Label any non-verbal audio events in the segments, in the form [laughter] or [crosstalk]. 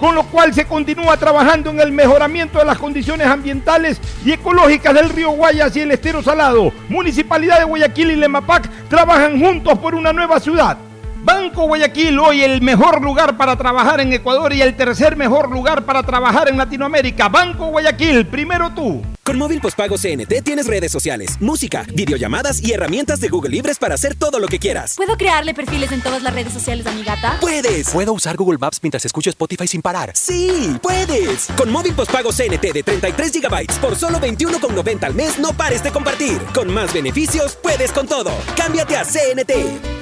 con lo cual se continúa trabajando en el mejoramiento de las condiciones ambientales y ecológicas del río Guayas y el estero salado. Municipalidad de Guayaquil y Lemapac trabajan juntos por una nueva ciudad. Banco Guayaquil, hoy el mejor lugar para trabajar en Ecuador y el tercer mejor lugar para trabajar en Latinoamérica. Banco Guayaquil, primero tú. Con móvil postpago CNT tienes redes sociales, música, videollamadas y herramientas de Google Libres para hacer todo lo que quieras. ¿Puedo crearle perfiles en todas las redes sociales a mi gata? ¡Puedes! ¿Puedo usar Google Maps mientras escucho Spotify sin parar? ¡Sí! ¡Puedes! Con móvil postpago CNT de 33 GB por solo 21,90 al mes, no pares de compartir. Con más beneficios, puedes con todo. Cámbiate a CNT.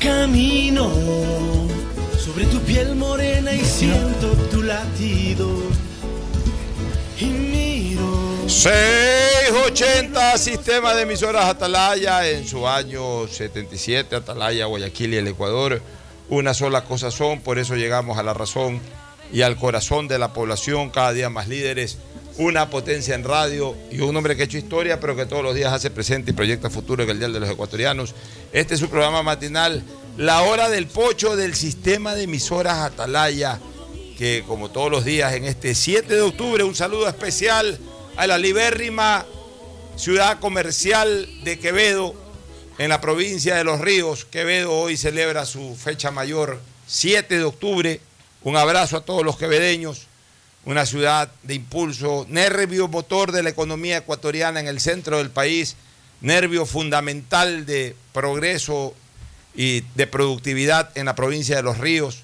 Camino sobre tu piel morena y siento tu latido. Y miro. 680 Sistema de Emisoras Atalaya en su año 77, Atalaya, Guayaquil y el Ecuador. Una sola cosa son, por eso llegamos a la razón y al corazón de la población, cada día más líderes, una potencia en radio y un hombre que ha hecho historia, pero que todos los días hace presente y proyecta futuro en el Día de los Ecuatorianos. Este es su programa matinal, La Hora del Pocho del Sistema de Emisoras Atalaya, que como todos los días en este 7 de octubre, un saludo especial a la libérrima ciudad comercial de Quevedo, en la provincia de Los Ríos. Quevedo hoy celebra su fecha mayor, 7 de octubre. Un abrazo a todos los quevedeños una ciudad de impulso, nervio motor de la economía ecuatoriana en el centro del país, nervio fundamental de progreso y de productividad en la provincia de Los Ríos.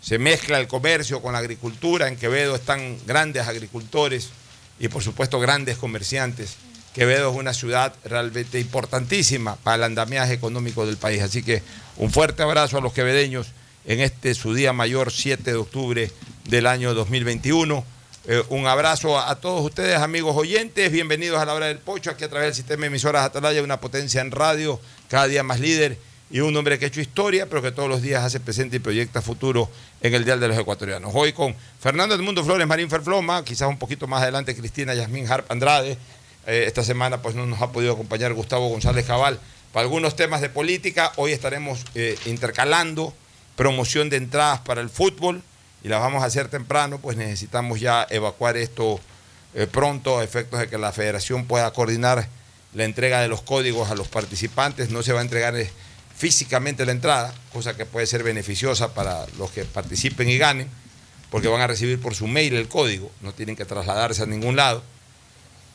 Se mezcla el comercio con la agricultura. En Quevedo están grandes agricultores y por supuesto grandes comerciantes. Quevedo es una ciudad realmente importantísima para el andamiaje económico del país. Así que un fuerte abrazo a los quevedeños en este su día mayor 7 de octubre del año 2021. Eh, un abrazo a, todos ustedes, amigos oyentes. Bienvenidos a la hora del pocho, aquí a través del sistema de emisoras Atalaya, una potencia en radio, cada día más líder y un hombre que ha hecho historia, pero que todos los días hace presente y proyecta futuro en el Dial de los Ecuatorianos. Hoy con Fernando Edmundo Flores, Marín Ferfloma, quizás un poquito más adelante Cristina Yasmín Harp Andrade. Eh, esta semana pues no nos ha podido acompañar Gustavo González Cabal para algunos temas de política. Hoy estaremos eh, intercalando promoción de entradas para el fútbol y las vamos a hacer temprano, pues necesitamos ya evacuar esto eh, pronto a efectos de que la federación pueda coordinar la entrega de los códigos a los participantes. No se va a entregar eh, físicamente la entrada, cosa que puede ser beneficiosa para los que participen y ganen, porque van a recibir por su mail el código, no tienen que trasladarse a ningún lado.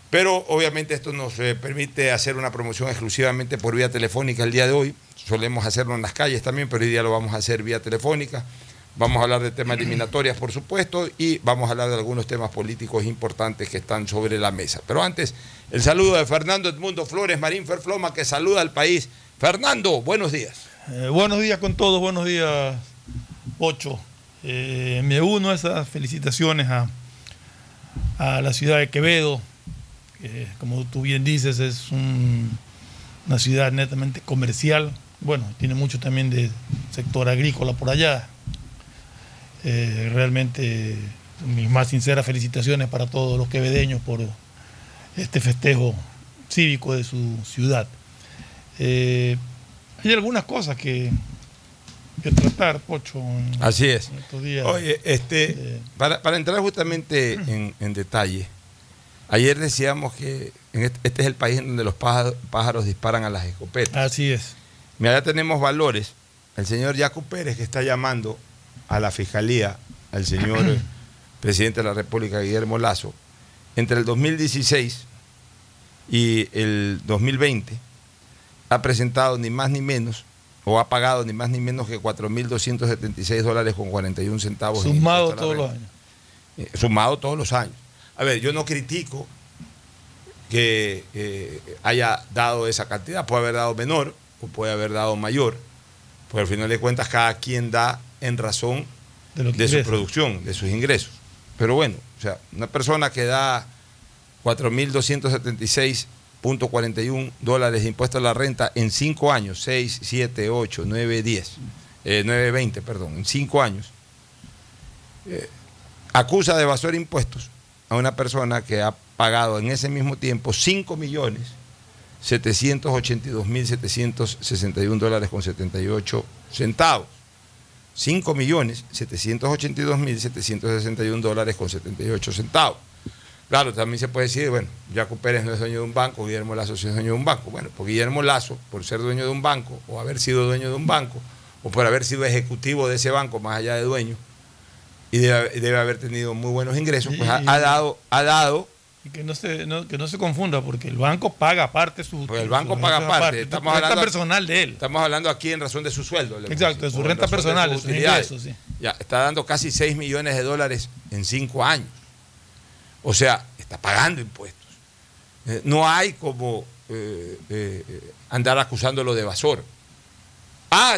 Pero obviamente esto nos eh, permite hacer una promoción exclusivamente por vía telefónica el día de hoy. Solemos hacerlo en las calles también, pero hoy día lo vamos a hacer vía telefónica. Vamos a hablar de temas eliminatorias, por supuesto, y vamos a hablar de algunos temas políticos importantes que están sobre la mesa. Pero antes, el saludo de Fernando Edmundo Flores, Marín Ferfloma, que saluda al país. Fernando, buenos días. Eh, buenos días con todos, buenos días, Ocho. Eh, me uno a esas felicitaciones a, a la ciudad de Quevedo, que como tú bien dices es un- una ciudad netamente comercial, bueno, tiene mucho también de sector agrícola por allá. Eh, realmente mis más sinceras felicitaciones para todos los quevedeños por este festejo cívico de su ciudad. Eh, hay algunas cosas que, que tratar, Pocho. en- Así es. en estos días. Oye, este, Eh, para, para entrar justamente [clears throat] en, en detalle, ayer decíamos que en este, este es el país en donde los pájaros, pájaros disparan a las escopetas. así es. Mira, ya tenemos valores. El señor Jaco Pérez que está llamando a la fiscalía, al señor [clears throat] presidente de la República, Guillermo Lazo, entre el 2016 y el 2020 ha presentado ni más ni menos, o ha pagado ni más ni menos que 4.276 dólares con 41 centavos. en Sumado todos los años. Eh, sumado todos los años. A ver, yo no critico que eh, haya dado esa cantidad, puede haber dado menor o puede haber dado mayor, pues al final de cuentas cada quien da en razón De su producción, de sus ingresos. Pero bueno, o sea, una persona que da 4.276.41 dólares de impuesto a la renta en 5 años, 6, 7, 8, 9, 10, eh, 9, 20, perdón, en 5 años, eh, acusa de evasor impuestos a una persona que ha pagado en ese mismo tiempo 5 millones 782.761 dólares con 78 centavos. 5 millones 782.761 dólares con 78 centavos. Claro, también se puede decir, bueno, Jaco Pérez no es dueño de un banco, Guillermo Lazo sí es dueño de un banco. Bueno, pues Guillermo Lazo, por ser dueño de un banco, o haber sido dueño de un banco, o por haber sido ejecutivo de ese banco, más allá de dueño, y debe, debe haber tenido muy buenos ingresos, pues ha dado, ha dado Y que no se, no- que no se confunda, porque el banco paga aparte su. Pues el banco su- paga aparte. Estamos renta hablando- personal de él. Estamos hablando aquí en razón de su sueldo. Exacto, de su renta personal, de sus ingresos, sí. Ya, está dando casi 6 millones de dólares en 5 años. O sea, está pagando impuestos. Eh, no hay como eh, eh, andar acusándolo de evasor. Ah,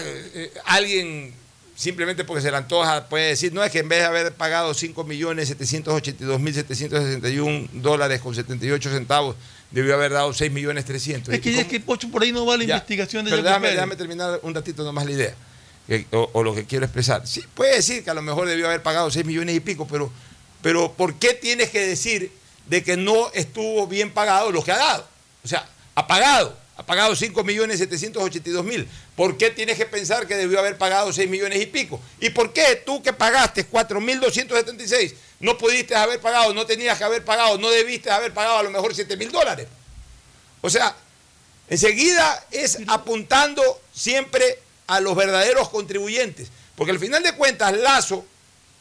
alguien simplemente porque se le antoja puede decir, no es que en vez de haber pagado 5 millones 782 mil 761 dólares con 78 centavos, debió haber dado 6 millones 300. Es que, ¿Y es que Pocho, por ahí no va la ya, investigación de pero déjame, déjame terminar un ratito nomás la idea. que- o, o lo que quiero expresar. Sí, puede decir que a lo mejor debió haber pagado 6 millones y pico, pero, pero ¿por qué tienes que decir de que no estuvo bien pagado lo que ha dado? O sea, ha pagado, ha pagado 5 millones 782 mil. ¿Por qué tienes que pensar que debió haber pagado 6 millones y pico? ¿Y por qué tú que pagaste 4 mil 276 no pudiste haber pagado, no tenías que haber pagado, no debiste haber pagado a lo mejor 7 mil dólares? O sea, enseguida es apuntando siempre a los verdaderos contribuyentes, porque al final de cuentas Lazo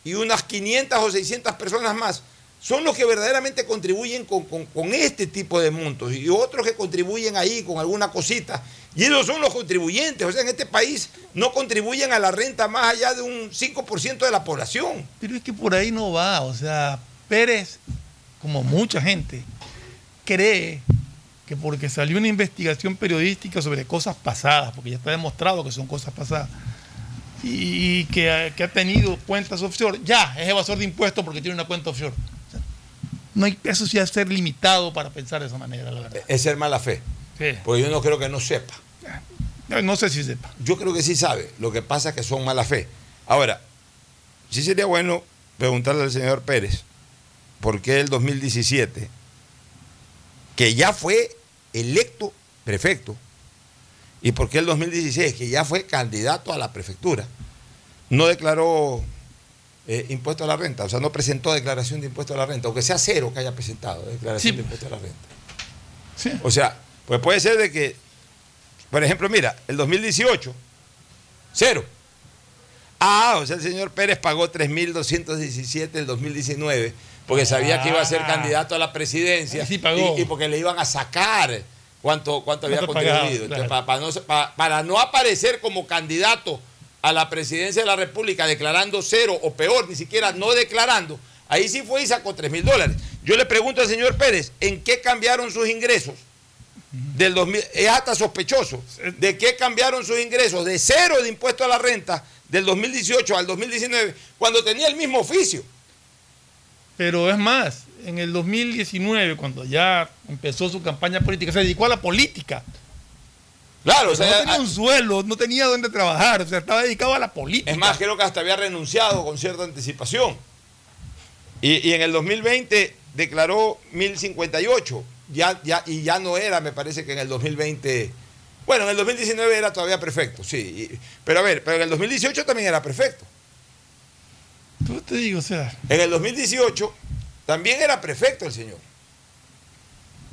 y unas 500 o 600 personas más son los que verdaderamente contribuyen con, con- este tipo de montos y otros que contribuyen ahí con alguna cosita. Y ellos son los contribuyentes, o sea, en este país no contribuyen a la renta más allá de un 5% de la población. Pero es que por ahí no va. O sea, Pérez, como mucha gente, cree que porque salió una investigación periodística sobre cosas pasadas, porque ya está demostrado que son cosas pasadas, y que, ha- que ha tenido cuentas offshore, ya es evasor de impuestos porque tiene una cuenta offshore. No hay, eso sí es ser limitado para pensar de esa manera, la verdad. Es ser mala fe, Sí. porque yo no creo que no sepa. No sé si sepa. Yo creo que sí sabe. Lo que pasa es que son mala fe. Ahora, sí sería bueno preguntarle al señor Pérez por qué el 2017, que ya fue electo prefecto, y por qué el 2016, que ya fue candidato a la prefectura, no declaró eh, impuesto a la renta, o sea, no presentó declaración de impuesto a la renta, aunque sea cero que haya presentado declaración Sí. de impuesto a la renta. Sí. O sea, pues puede ser de que, por ejemplo, mira, el 2018, cero. Ah, o sea, el señor Pérez pagó 3.217 el 2019 porque sabía que iba a ser Ah. candidato a la presidencia Sí pagó. y, y porque le iban a sacar cuánto, cuánto había contribuido. pagaba, Entonces, claro. para, para no, para- para no aparecer como candidato a la presidencia de la República declarando cero o peor, ni siquiera no declarando, ahí sí fue y sacó 3 mil dólares. Yo le pregunto al señor Pérez, ¿en qué cambiaron sus ingresos? Del 2000, es hasta sospechoso. ¿De qué cambiaron sus ingresos? De cero de impuesto a la renta del 2018 al 2019 cuando tenía el mismo oficio. Pero es más, en el 2019, cuando ya empezó su campaña política, se dedicó a la política. Claro, o sea, no tenía un suelo, no tenía dónde trabajar, o sea, estaba dedicado a la política. es más, creo que hasta había renunciado con cierta anticipación. Y, y en el 2020 declaró 1058. Ya, ya, y ya no era, me parece que en el 2020. Bueno, en el 2019 era todavía perfecto, sí. y- pero a ver, pero en el 2018 también era perfecto. Tú te digo, o sea, En el 2018 también era prefecto el señor.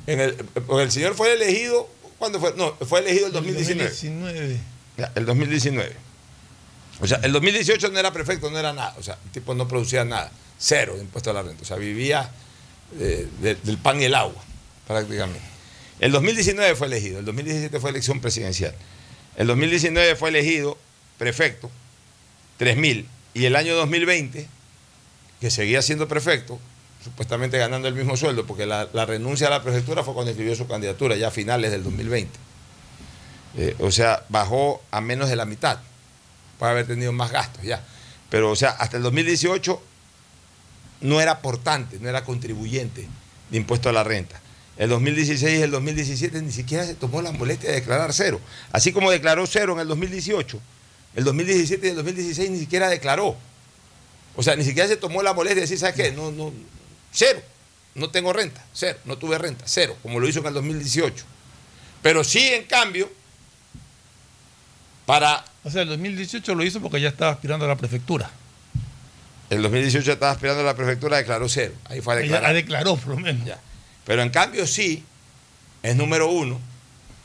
En el, porque el señor fue elegido, ¿cuándo fue? No, fue elegido el 2019. 2019. Ya, el 2019. O sea, el 2018 no era prefecto, no era nada. O sea, el tipo no producía nada. Cero de impuesto a la renta. O sea, vivía eh, de- del pan y el agua, prácticamente. El 2019 fue elegido. El 2017 fue elección presidencial. El 2019 fue elegido prefecto, 3.000. Y el año 2020, que seguía siendo prefecto, supuestamente ganando el mismo sueldo, porque la, renuncia a la prefectura fue cuando escribió su candidatura, ya a finales del 2020. Eh, o sea, bajó a menos de la mitad. Puede haber tenido más gastos ya. Pero, o sea, hasta el 2018 no era aportante, no era contribuyente de impuesto a la renta. El 2016 y el 2017 ni siquiera se tomó la molestia de declarar cero. Así como declaró cero en el 2018, el 2017 y el 2016 ni siquiera declaró. O sea, ni siquiera se tomó la molestia de decir, ¿sabes qué? No, no, cero. No tengo renta, cero. No tuve renta, cero, como lo hizo en el 2018. Pero sí, en cambio, para O sea, el 2018 lo hizo porque ya estaba aspirando a la prefectura. el 2018 estaba aspirando a la prefectura, declaró cero. Ahí fue a Ya declarar. declaró, por lo menos. Ya. Pero en cambio sí, es número uno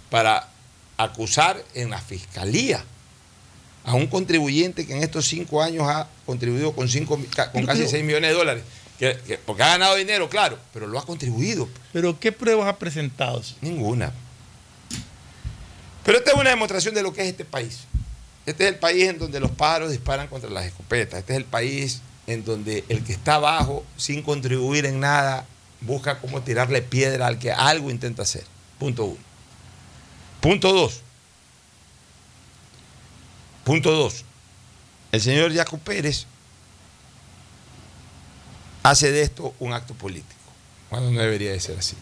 para acusar en la fiscalía a un contribuyente que en estos cinco años ha contribuido con, cinco, con casi pero- 6 millones de dólares. Que- que- porque ha ganado dinero, claro, pero lo ha contribuido. Pero ¿qué pruebas ha presentado? Ninguna. Pero esta es una demostración de lo que es este país. Este es el país en donde los pájaros disparan contra las escopetas. Este es el país en donde el que está abajo, sin contribuir en nada, busca cómo tirarle piedra al que algo intenta hacer. Punto uno. Punto dos. Punto dos. El señor Jaco Pérez hace de esto un acto político, cuando no debería de ser así.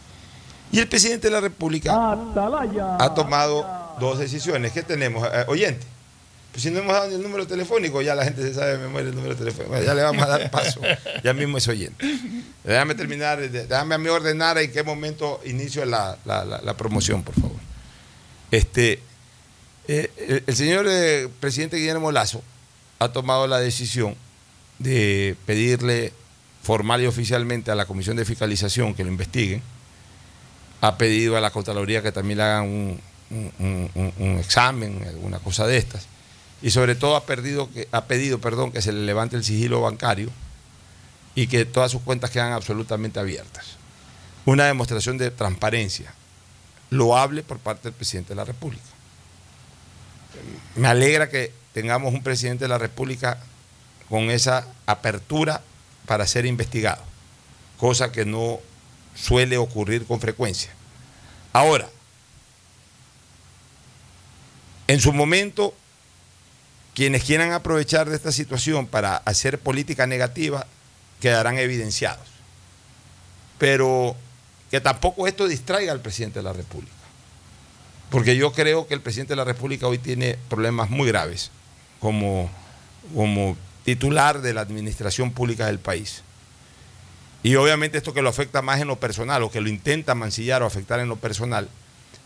Y el presidente de la República ha tomado dos decisiones. ¿Qué tenemos? Eh, oyente. Pues si no hemos dado ni el número telefónico, ya la gente se sabe de memoria el número telefónico. Bueno, ya le vamos a dar paso. [laughs] Ya mismo es oyente. Déjame terminar, de- déjame a mí ordenar en qué momento inicio la, la- la- la promoción, por favor. Este, eh, el, el señor eh, presidente Guillermo Lazo ha tomado la decisión de pedirle formal y oficialmente a la Comisión de Fiscalización que lo investiguen. Ha pedido a la Contraloría que también le hagan un, examen, alguna cosa de estas. Y sobre todo ha, ha pedido perdón, que se le levante el sigilo bancario y que todas sus cuentas quedan absolutamente abiertas. Una demostración de transparencia loable por parte del presidente de la República. Me alegra que tengamos un presidente de la República con esa apertura para ser investigado, cosa que no suele ocurrir con frecuencia. Ahora, en su momento, quienes quieran aprovechar de esta situación para hacer política negativa quedarán evidenciados. Pero que tampoco esto distraiga al presidente de la República. Porque yo creo que el presidente de la República hoy tiene problemas muy graves como, como titular de la administración pública del país. Y obviamente esto que lo afecta más en lo personal o que lo intenta mancillar o afectar en lo personal,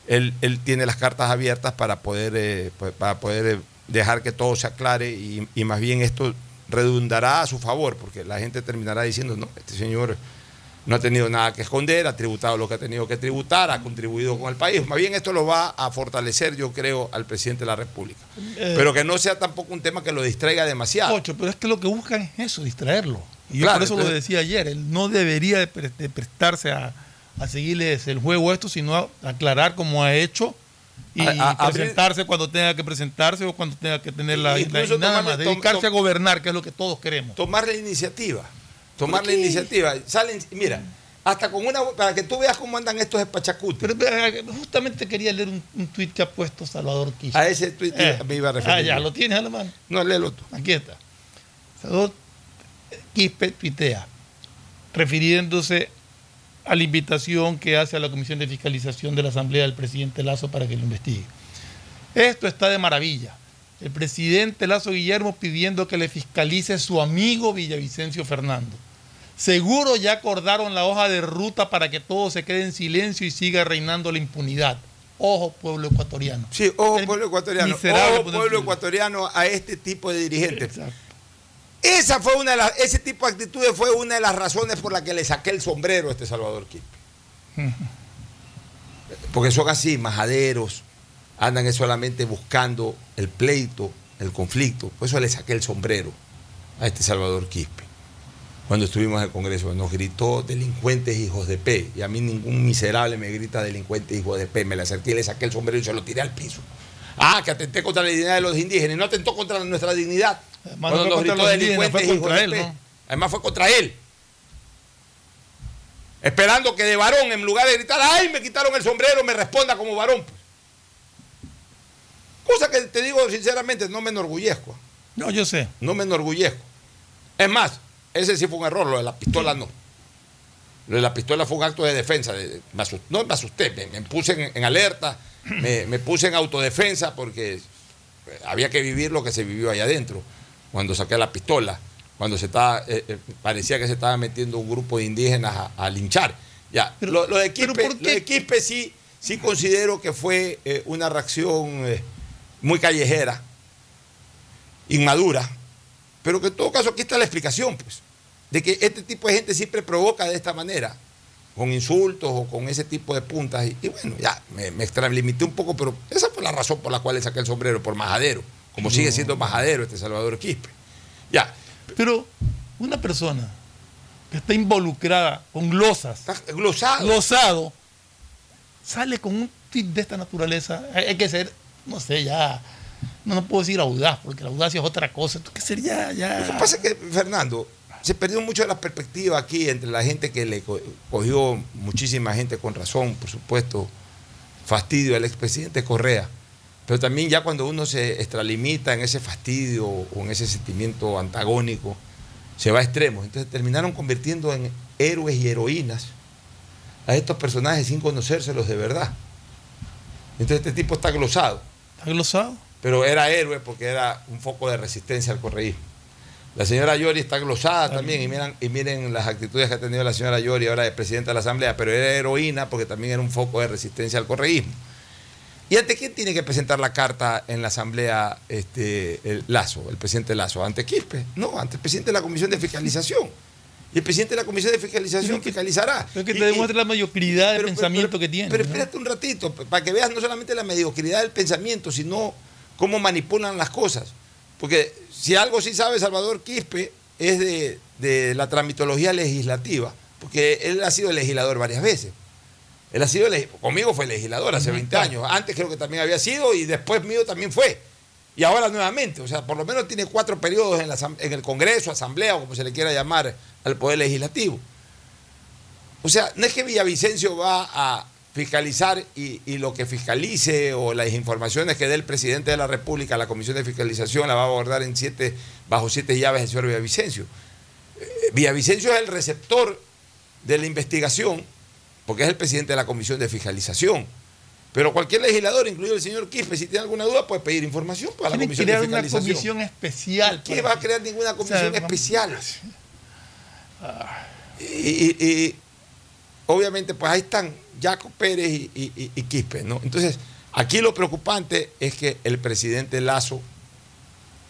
él, él tiene las cartas abiertas para poder, eh, pues, para poder eh, dejar que todo se aclare y, y más bien esto redundará a su favor, porque la gente terminará diciendo, no, este señor no ha tenido nada que esconder, ha tributado lo que ha tenido que tributar, ha contribuido con el país. Más bien esto lo va a fortalecer, yo creo, al presidente de la República. Eh, Pero que no sea tampoco un tema que lo distraiga demasiado. Ocho, pero es que lo que buscan es eso, distraerlo. Y yo por eso lo decía ayer, él no debería de, pre- de prestarse a, a seguirles el juego a esto, sino a aclarar como ha hecho y A- a- abrir- presentarse cuando tenga que presentarse o cuando tenga que tener la, la- nada más, tom- dedicarse tom- a gobernar, que es lo que todos queremos. tomar la iniciativa. Tomar ¿Por la iniciativa. Salen, mira, Hasta con una. Para que tú veas cómo andan estos espachacutes. Pero eh, justamente quería leer un, un tuit que ha puesto Salvador Quispe. A ese tuit Eh, me iba a referir. Ah, ya, lo tienes a la mano. No, léelo tú. Aquí está. Salvador Quispe tuitea, refiriéndose a la invitación que hace a la Comisión de Fiscalización de la Asamblea del presidente Lazo para que lo investigue. Esto está de maravilla. El presidente Lazo Guillermo pidiendo que le fiscalice su amigo Villavicencio Fernando. Seguro ya acordaron la hoja de ruta para que todo se quede en silencio y siga reinando la impunidad. Ojo, pueblo ecuatoriano. Sí, ojo, El pueblo ecuatoriano. Ojo, pueblo ecuatoriano. ecuatoriano, a este tipo de dirigentes. Exacto. Esa fue una de las, ese tipo de actitudes fue una de las razones por las que le saqué el sombrero a este Salvador Quispe. Porque son así, majaderos, andan solamente buscando el pleito, el conflicto. Por eso le saqué el sombrero a este Salvador Quispe. Cuando estuvimos en el Congreso, nos gritó delincuentes hijos de P. Y a mí ningún miserable me grita delincuentes hijos de P. Me le acerqué y le saqué el sombrero y se lo tiré al piso. Ah, que atenté contra la dignidad de los indígenas. Y no atentó contra nuestra dignidad. Además, Cuando no nos contra gritó delincuentes hijos contra de él, P. ¿no? Además fue contra él. Esperando que de varón, en lugar de gritar, ay, me quitaron el sombrero, me responda como varón. pues. Cosa que te digo sinceramente, no me enorgullezco. No, yo sé. No me enorgullezco. Es más, ese sí fue un error, lo de la pistola no. Lo de la pistola fue un acto de defensa. de- me no me asusté, me, me puse en, en alerta, [clears throat] me, me puse en autodefensa porque había que vivir lo que se vivió allá adentro. Cuando saqué la pistola, cuando se estaba, eh, eh, parecía que se estaba metiendo un grupo de indígenas a, a linchar. Ya, Pero- lo, lo de Quispe, ¿por lo de qué? Quispe sí, sí considero que fue eh, una reacción eh, muy callejera, inmadura, pero que en todo caso aquí está la explicación, pues, de que este tipo de gente siempre provoca de esta manera, con insultos o con ese tipo de puntas. Y, y bueno, ya me, me extralimité un poco, pero esa fue la razón por la cual le saqué el sombrero, por majadero, como sigue siendo majadero este Salvador Quispe. Ya, Pero una persona que está involucrada con glosas, está glosado. glosado, sale con un tip de esta naturaleza. Hay, hay que ser, no sé, ya. No, no puedo decir audaz, porque la audacia es otra cosa. ¿Tú qué sería ya? Lo que pasa es que, Fernando, se perdió mucho de la perspectiva aquí entre la gente que le co- cogió muchísima gente con razón, por supuesto, fastidio al expresidente Correa. Pero también ya cuando uno se extralimita en ese fastidio o en ese sentimiento antagónico, se va a extremos. Entonces terminaron convirtiendo en héroes y heroínas a estos personajes sin conocérselos de verdad. Entonces este tipo está glosado ¿Está glosado? pero era héroe porque era un foco de resistencia al correísmo. La señora Yori está glosada también y miren, y miren las actitudes que ha tenido la señora Yori ahora de presidenta de la Asamblea, pero era heroína porque también era un foco de resistencia al correísmo. ¿Y ante quién tiene que presentar la carta en la Asamblea este, el Lazo, el presidente Lazo? ¿Ante Quispe? No, ante el presidente de la Comisión de Fiscalización. Y el presidente de la Comisión de Fiscalización que- fiscalizará. Pero que te demuestra la mediocridad de pero- pensamiento pero- que tiene. Pero ¿no? espérate un ratito, para que veas no solamente la mediocridad del pensamiento, sino cómo manipulan las cosas. Porque si algo sí sabe Salvador Quispe es de, de la tramitología legislativa, porque él ha sido legislador varias veces. Él ha sido, conmigo fue legislador hace 20 años, antes creo que también había sido y después mío también fue. Y ahora nuevamente, o sea, por lo menos tiene cuatro periodos en, la en el Congreso, Asamblea o como se le quiera llamar al Poder Legislativo. O sea, no es que Villavicencio va a fiscalizar y, y lo que fiscalice o las informaciones que dé el presidente de la República a la Comisión de Fiscalización la va a abordar en siete, bajo siete llaves el señor Villavicencio. Eh, Villavicencio es el receptor de la investigación porque es el presidente de la Comisión de Fiscalización. Pero cualquier legislador, incluido el señor Quispe, si tiene alguna duda, puede pedir información para la Comisión de crear una Fiscalización. comisión especial. ¿Qué va a crear ninguna O comisión sea, especial? Y, y- y, obviamente, pues ahí están Jaco Pérez y, Quispe, ¿no? Entonces, aquí lo preocupante es que el presidente Lazo,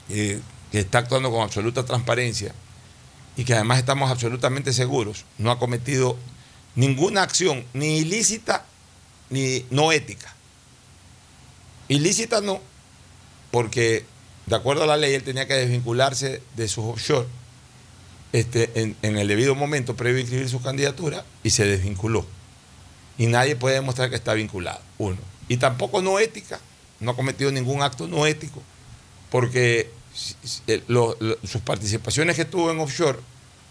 eh, que está actuando con absoluta transparencia y que además estamos absolutamente seguros, no ha cometido ninguna acción, ni ilícita ni no ética. Ilícita no, porque de acuerdo a la ley él tenía que desvincularse de sus offshore este, en el debido momento previo a inscribir su candidatura y se desvinculó. Y nadie puede demostrar que está vinculado, uno. Y tampoco no ética, no ha cometido ningún acto no ético, porque sus participaciones que tuvo en offshore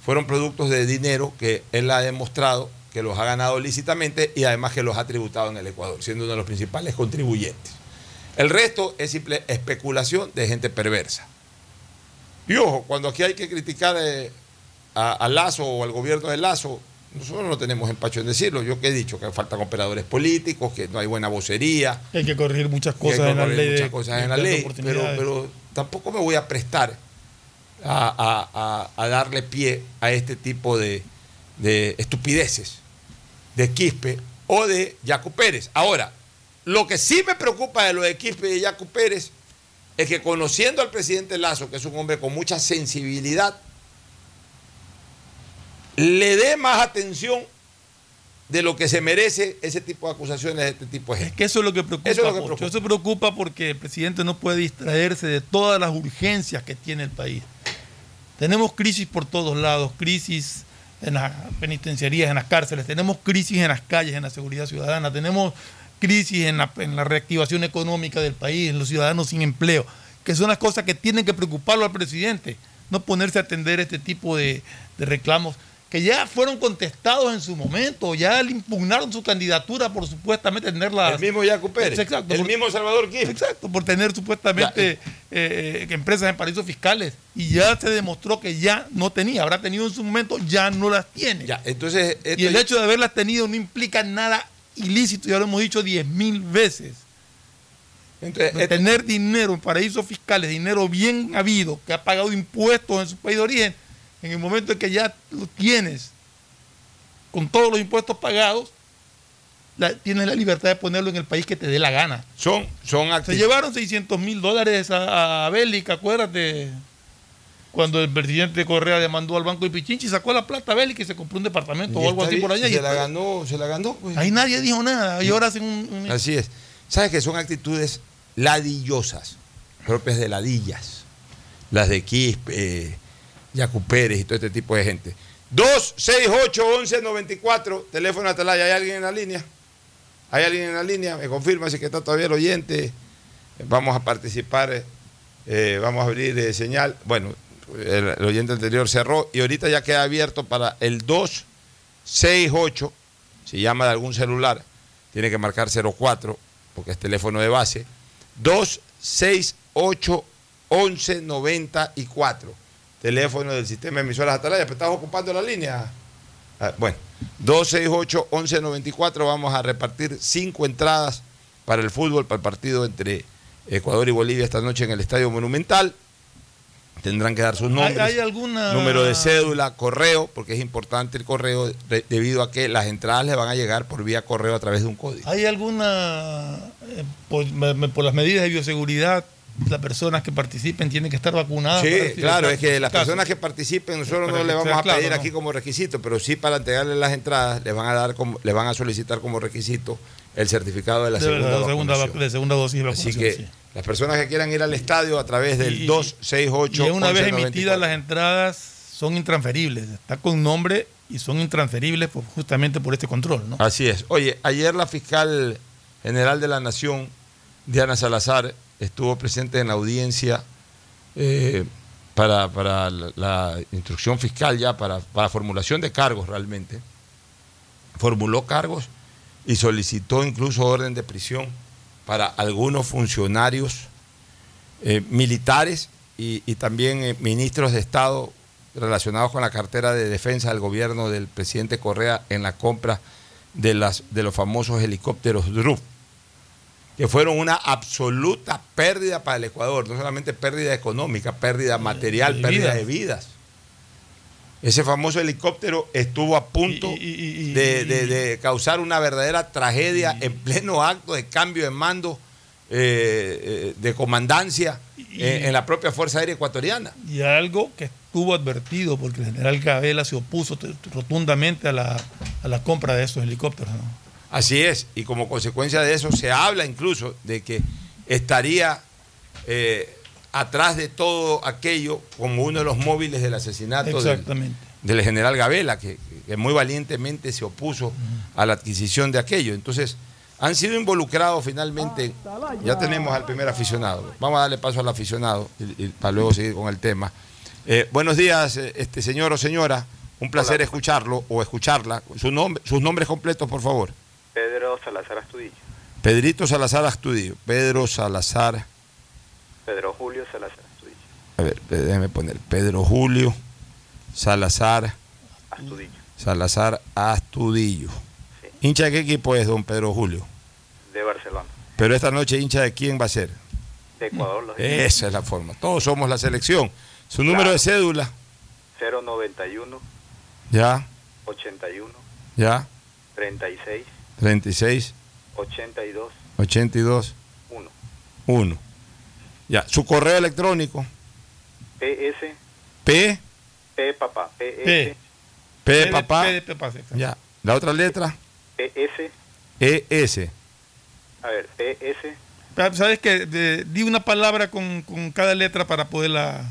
fueron productos de dinero que él ha demostrado que los ha ganado lícitamente y además que los ha tributado en el Ecuador, siendo uno de los principales contribuyentes. El resto es simple especulación de gente perversa. Y ojo, cuando aquí hay que criticar eh, a Lazo o al gobierno de Lazo, nosotros no tenemos empacho en decirlo. Yo que he dicho que faltan operadores políticos, que no hay buena vocería, Hay que corregir muchas hay cosas que en la ley. muchas cosas en la ley, pero, tampoco me voy a prestar a, a- a- a darle pie a este tipo de, de estupideces de Quispe o de Yacu Pérez. Ahora, lo que sí me preocupa de lo de Quispe y de Yacu Pérez es que conociendo al presidente Lazo, que es un hombre con mucha sensibilidad, le dé más atención de lo que se merece ese tipo de acusaciones de este tipo de Es gente. que eso es lo que preocupa. Eso es lo que Pocho. preocupa. Eso preocupa porque el presidente no puede distraerse de todas las urgencias que tiene el país. Tenemos crisis por todos lados, crisis en las penitenciarías, en las cárceles, tenemos crisis en las calles, en la seguridad ciudadana, tenemos crisis en la, en la reactivación económica del país, en los ciudadanos sin empleo, que son las cosas que tienen que preocuparlo al presidente, no ponerse a atender este tipo de, de reclamos que ya fueron contestados en su momento, ya le impugnaron su candidatura por supuestamente tener la... El mismo Yacu Pérez, Exacto, el por- mismo Salvador Quispe. Exacto, por tener supuestamente eh, empresas en paraísos fiscales. Y ya se demostró que ya no tenía, habrá tenido en su momento, ya no las tiene. Ya, entonces, esto y el ya- hecho de haberlas tenido no implica nada ilícito, ya lo hemos dicho diez mil veces. entonces, De esto- tener dinero en paraísos fiscales, dinero bien habido, que ha pagado impuestos en su país de origen, en el momento en que ya lo tienes con todos los impuestos pagados, la- tienes la libertad de ponerlo en el país que te dé la gana. son, son Se llevaron 600 mil dólares a, a Bélica, acuérdate. Cuando el presidente Correa demandó al Banco de Pichinchi, sacó la plata a Bélica y se compró un departamento Y o algo así por allá. Se y la ganó, se la ganó. pues. Ahí nadie dijo nada. Y ahora hacen un. un- Así es. ¿Sabes que son actitudes ladillosas, propias de ladillas? Las de Quispe, eh, Yacu Pérez y todo este tipo de gente. 268-1194, teléfono Atalaya. ¿Hay alguien en la línea? ¿Hay alguien en la línea? Me confirma si que está todavía el oyente. Vamos a participar, eh, vamos a abrir eh, señal. Bueno, el, el oyente anterior cerró y ahorita ya queda abierto para el 268. Si llama de algún celular, tiene que marcar 04 porque es teléfono de base. 268 1194. Teléfono del sistema de emisoras Atalaya. ¿Pero estás ocupando la línea? Ah, bueno, 268 1194. Vamos a repartir cinco entradas para el fútbol, para el partido entre Ecuador y Bolivia esta noche en el Estadio Monumental. Tendrán que dar sus ¿Hay, nombres hay alguna. número de cédula, correo, porque es importante el correo de- debido a que las entradas le van a llegar por vía correo a través de un código. ¿Hay alguna. eh, por las medidas de bioseguridad, las personas que participen tienen que estar vacunadas? Sí, para- claro, es que las personas que participen nosotros Para no le vamos a claro, pedir ¿no? aquí como requisito, pero sí para entregarle las entradas le van a dar como, van a solicitar como requisito el certificado de la de, segunda, la segunda, vacunación. vac- de segunda dosis de Así vacunación. que sí. las personas que quieran ir al estadio a través del Y- 268 Y una vez 1194. emitidas las entradas, son intransferibles. Está con nombre y son intransferibles pues, justamente por este control. ¿no? Así es. Oye, ayer la fiscal general de la Nación, Diana Salazar, estuvo presente en la audiencia eh, para, para la, instrucción fiscal ya, para, para formulación de cargos realmente. Formuló cargos y solicitó incluso orden de prisión para algunos funcionarios eh, militares y, y también eh, ministros de Estado relacionados con la cartera de defensa del gobierno del presidente Correa en la compra de, las, de los famosos helicópteros DRUF, que fueron una absoluta pérdida para el Ecuador, no solamente pérdida económica, pérdida material, pérdida de vidas. Ese famoso helicóptero estuvo a punto Y- y- y- y- de, de- de causar una verdadera tragedia en pleno acto de cambio de mando eh, eh, de comandancia eh, en la propia Fuerza Aérea Ecuatoriana. Y algo que estuvo advertido, porque el general Gabela se opuso rotundamente a la, a la compra de esos helicópteros. ¿no? Así es, y como consecuencia de eso se habla incluso de que estaría eh, atrás de todo aquello como uno de los móviles del asesinato del, Exactamente. del general Gabela, que, que muy valientemente se opuso a la adquisición de aquello. Entonces, han sido involucrados finalmente, ya tenemos al primer aficionado, vamos a darle paso al aficionado y- y para luego seguir con el tema. Eh, buenos días, eh, este señor o señora, Un placer Hola. escucharlo o escucharla. Su nombre, sus nombres completos, por favor. Pedro Salazar Astudillo. Pedrito Salazar Astudillo. Pedro Salazar. Pedro Julio Salazar Astudillo. A ver, déjeme poner. Pedro Julio Salazar. Astudillo. Salazar Astudillo. ¿Hincha de qué equipo es, don Pedro Julio? De Barcelona. Pero esta noche, ¿hincha de quién va a ser? De Ecuador. Los Esa es la forma. Todos somos la selección. Su número de cédula. 091 Ya, 81 ya. 36 36, 82 82, 1. 1. Ya. Su correo electrónico. PS P, P papá. PS P. P de- papá. P de papá. Ya. La otra letra. PS. E, S. A ver, PS. Ah, ¿Sabes qué? De- di una palabra con, con cada letra para poderla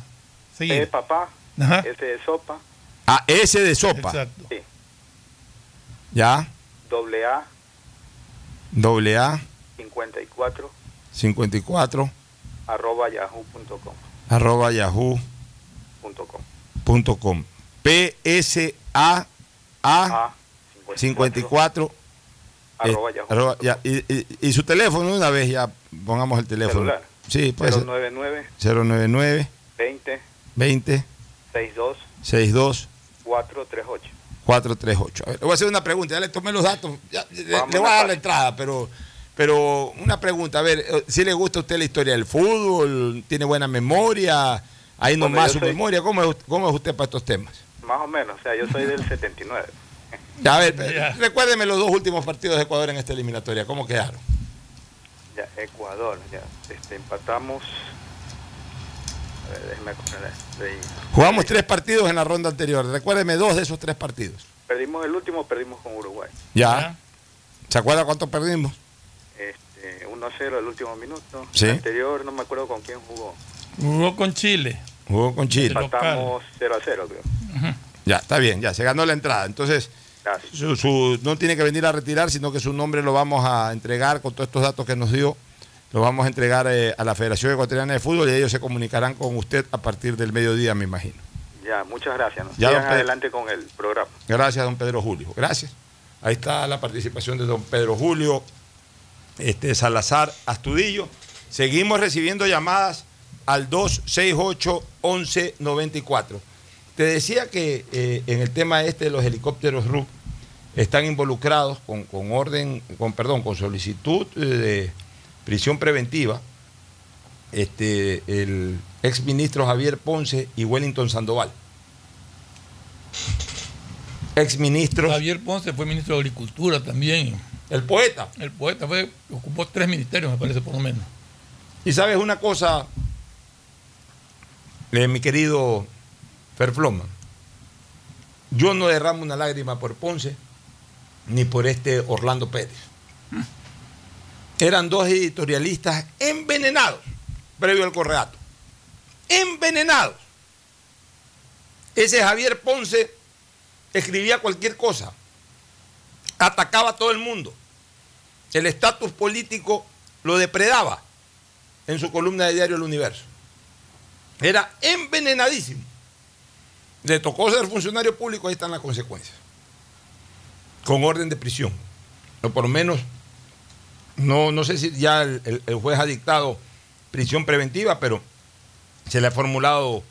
P de seguir. papá. Ajá. S de sopa. A, S de sopa. Exacto. Sí. Ya. Doble A. Doble A. 54 54. arroba yahoo.com. Arroba yahoo. punto com. punto com. P, S, A, A. A 54. arroba eh, yahoo. arroba- ya, y, y- y su teléfono, una vez ya pongamos el teléfono. Celular. Sí, pues. 099 099 20 20 62 62 438. 438. A ver, le voy a hacer una pregunta, ya le tomé los datos, ya, le, voy a dar la entrada, pero, pero una pregunta, a ver, si le gusta a usted la historia del fútbol, tiene buena memoria, ahí Bueno, nomás su soy- memoria, ¿cómo es, ¿cómo es usted para estos temas? Más o menos, o sea, yo soy del 79. Ya, a ver, [laughs] Ya. recuérdeme los dos últimos partidos de Ecuador en esta eliminatoria, ¿cómo quedaron? Ya, Ecuador, ya. Este, empatamos. A ver, déjeme. Jugamos tres partidos en la ronda anterior, recuérdeme dos de esos tres partidos. Perdimos el último, perdimos con Uruguay. Ya. ¿Se acuerda cuánto perdimos? Este, 1-0 el último minuto. Sí. El anterior, no me acuerdo con quién jugó. Jugó con Chile. Jugó con Chile. Local. Empatamos 0 0, creo. Ya, está bien, ya, se ganó la entrada. Entonces, Gracias. su, su- no tiene que venir a retirar, sino que su nombre lo vamos a entregar con todos estos datos que nos dio. Lo vamos a entregar eh, a la Federación Ecuatoriana de Fútbol y ellos se comunicarán con usted a partir del mediodía, me imagino. Ya, muchas gracias. ¿no? Ya, Sigan don Pedro. adelante con el programa. Gracias, don Pedro Julio. Gracias. Ahí está la participación de don Pedro Julio este, Salazar Astudillo. Seguimos recibiendo llamadas al 268-1194. Te decía que eh, en el tema este de los helicópteros RUP están involucrados con, con orden, con perdón, con solicitud eh, de prisión preventiva este, el exministro Javier Ponce y Wellington Sandoval. Exministros. Javier Ponce fue ministro de Agricultura también. El poeta. El poeta fue, ocupó tres ministerios, me parece, por lo menos. Y sabes una cosa, eh, mi querido Ferfloma, yo no derramo una lágrima por Ponce ni por este Orlando Pérez. Eran dos editorialistas envenenados previo al correato. Envenenados. Ese Javier Ponce escribía cualquier cosa, atacaba a todo el mundo. El estatus político lo depredaba en su columna de diario El Universo. Era envenenadísimo. Le tocó ser funcionario público, ahí están las consecuencias. Con orden de prisión. O por lo menos, no, no sé si ya el, el- el juez ha dictado prisión preventiva, pero se le ha formulado